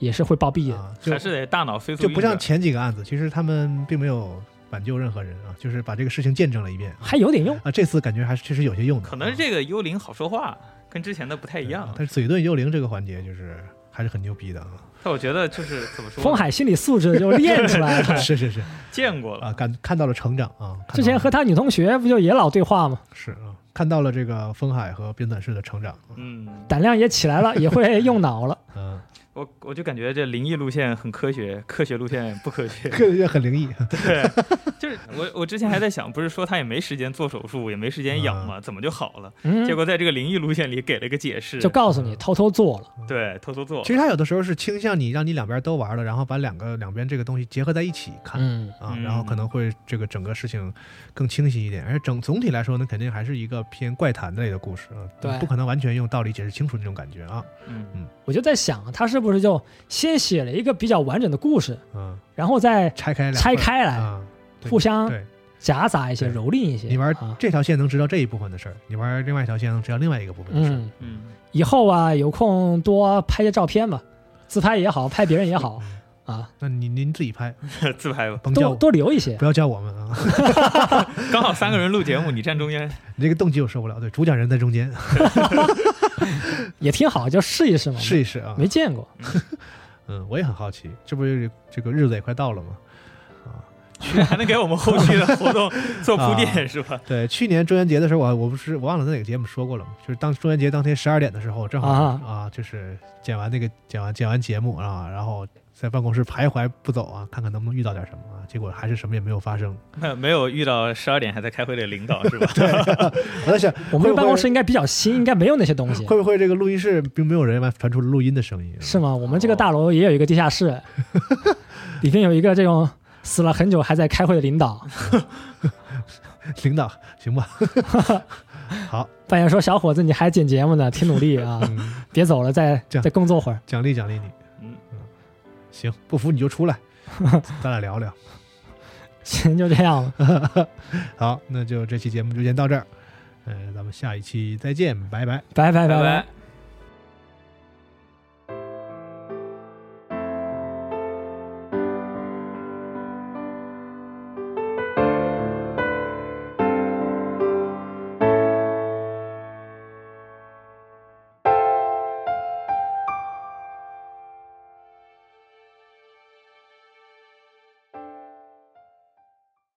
也是会暴毙的。
还是得大脑飞速
就不像前几个案子，其实他们并没有挽救任何人啊，就是把这个事情见证了一遍
还有点用。
啊。这次感觉还是确实有些用的，
可能是这个幽灵好说话，跟之前的不太一样
啊。但是嘴遁幽灵这个环节就是还是很牛逼的啊。
但我觉得就是怎么说，
风海心理素质就练出来了。
是是是
见过了，
啊，感看到了成长啊。
之前和他女同学不就也老对话吗？
是啊，看到了这个风海和编纂室的成长。
嗯，
胆量也起来了，也会用脑了。
嗯，
我我就感觉这灵异路线很科学，科学路线不科学。
科学很灵异。
对，就是我我之前还在想，不是说他也没时间做手术，也没时间养吗？怎么就好了？
嗯
结，果在这个灵异路线里给了一个解释，
就告诉你偷偷做了。
对，偷偷做
其。实他有的时候是倾向你让你两边都玩了，然后把两个两边这个东西结合在一起看。
嗯，
啊，
嗯
然后可能会这个整个事情更清晰一点，而且整总体来说呢，肯定还是一个偏怪谈类的故事啊，
对
不可能完全用道理解释清楚那种感觉啊，
嗯，
我就在想，他是不是就先写了一个比较完整的故事，
嗯，
然后再
拆开
拆开来，
啊，
互相
对
夹杂一些、蹂躏一些。
你玩
啊，
这条线能知道这一部分的事儿，你玩另外一条线能知道另外一个部分的事儿，
嗯，
嗯，
以后啊，有空多拍些照片吧，自拍也好，拍别人也好 啊，
那您您自己拍，
自拍吧。
多
甭叫我，
多留一些。
不要叫我们啊，
刚好三个人录节目，你站中间，
你这个动机我受不了，对，主讲人在中间，
也挺好，就试一试嘛。
试一试啊，
没见过，
嗯，我也很好奇，这不是这个日子也快到了吗？
还能给我们后续的活动做铺垫，
啊
是吧？
对，去年中元节的时候，我我不是我忘了在哪个节目说过了吗？就是当中元节当天十二点的时候，正好
啊
啊就是剪完那个剪完剪完节目啊，然后在办公室徘徊不走啊，看看能不能遇到点什么啊，结果还是什么也没有发生。
没有遇到十二点还在开会的领导，是吧？
我在想，
我们办公室应该比较新，应该没有那些东西，
会不会这个录音室并没有人传出录音的声音？
是吗？我们这个大楼也有一个地下室，里面有一个这种死了很久还在开会的领导，
领导，行吧？好，
扮演说：“小伙子，你还剪节目呢，挺努力啊，
嗯，
别走了，再再工作会儿。
奖励奖励你。
嗯
行，不服你就出来，咱俩聊聊。”
行，就这样吧，
好，那就这期节目就先到这儿，呃，咱们下一期再见，拜拜。
拜拜拜
拜拜。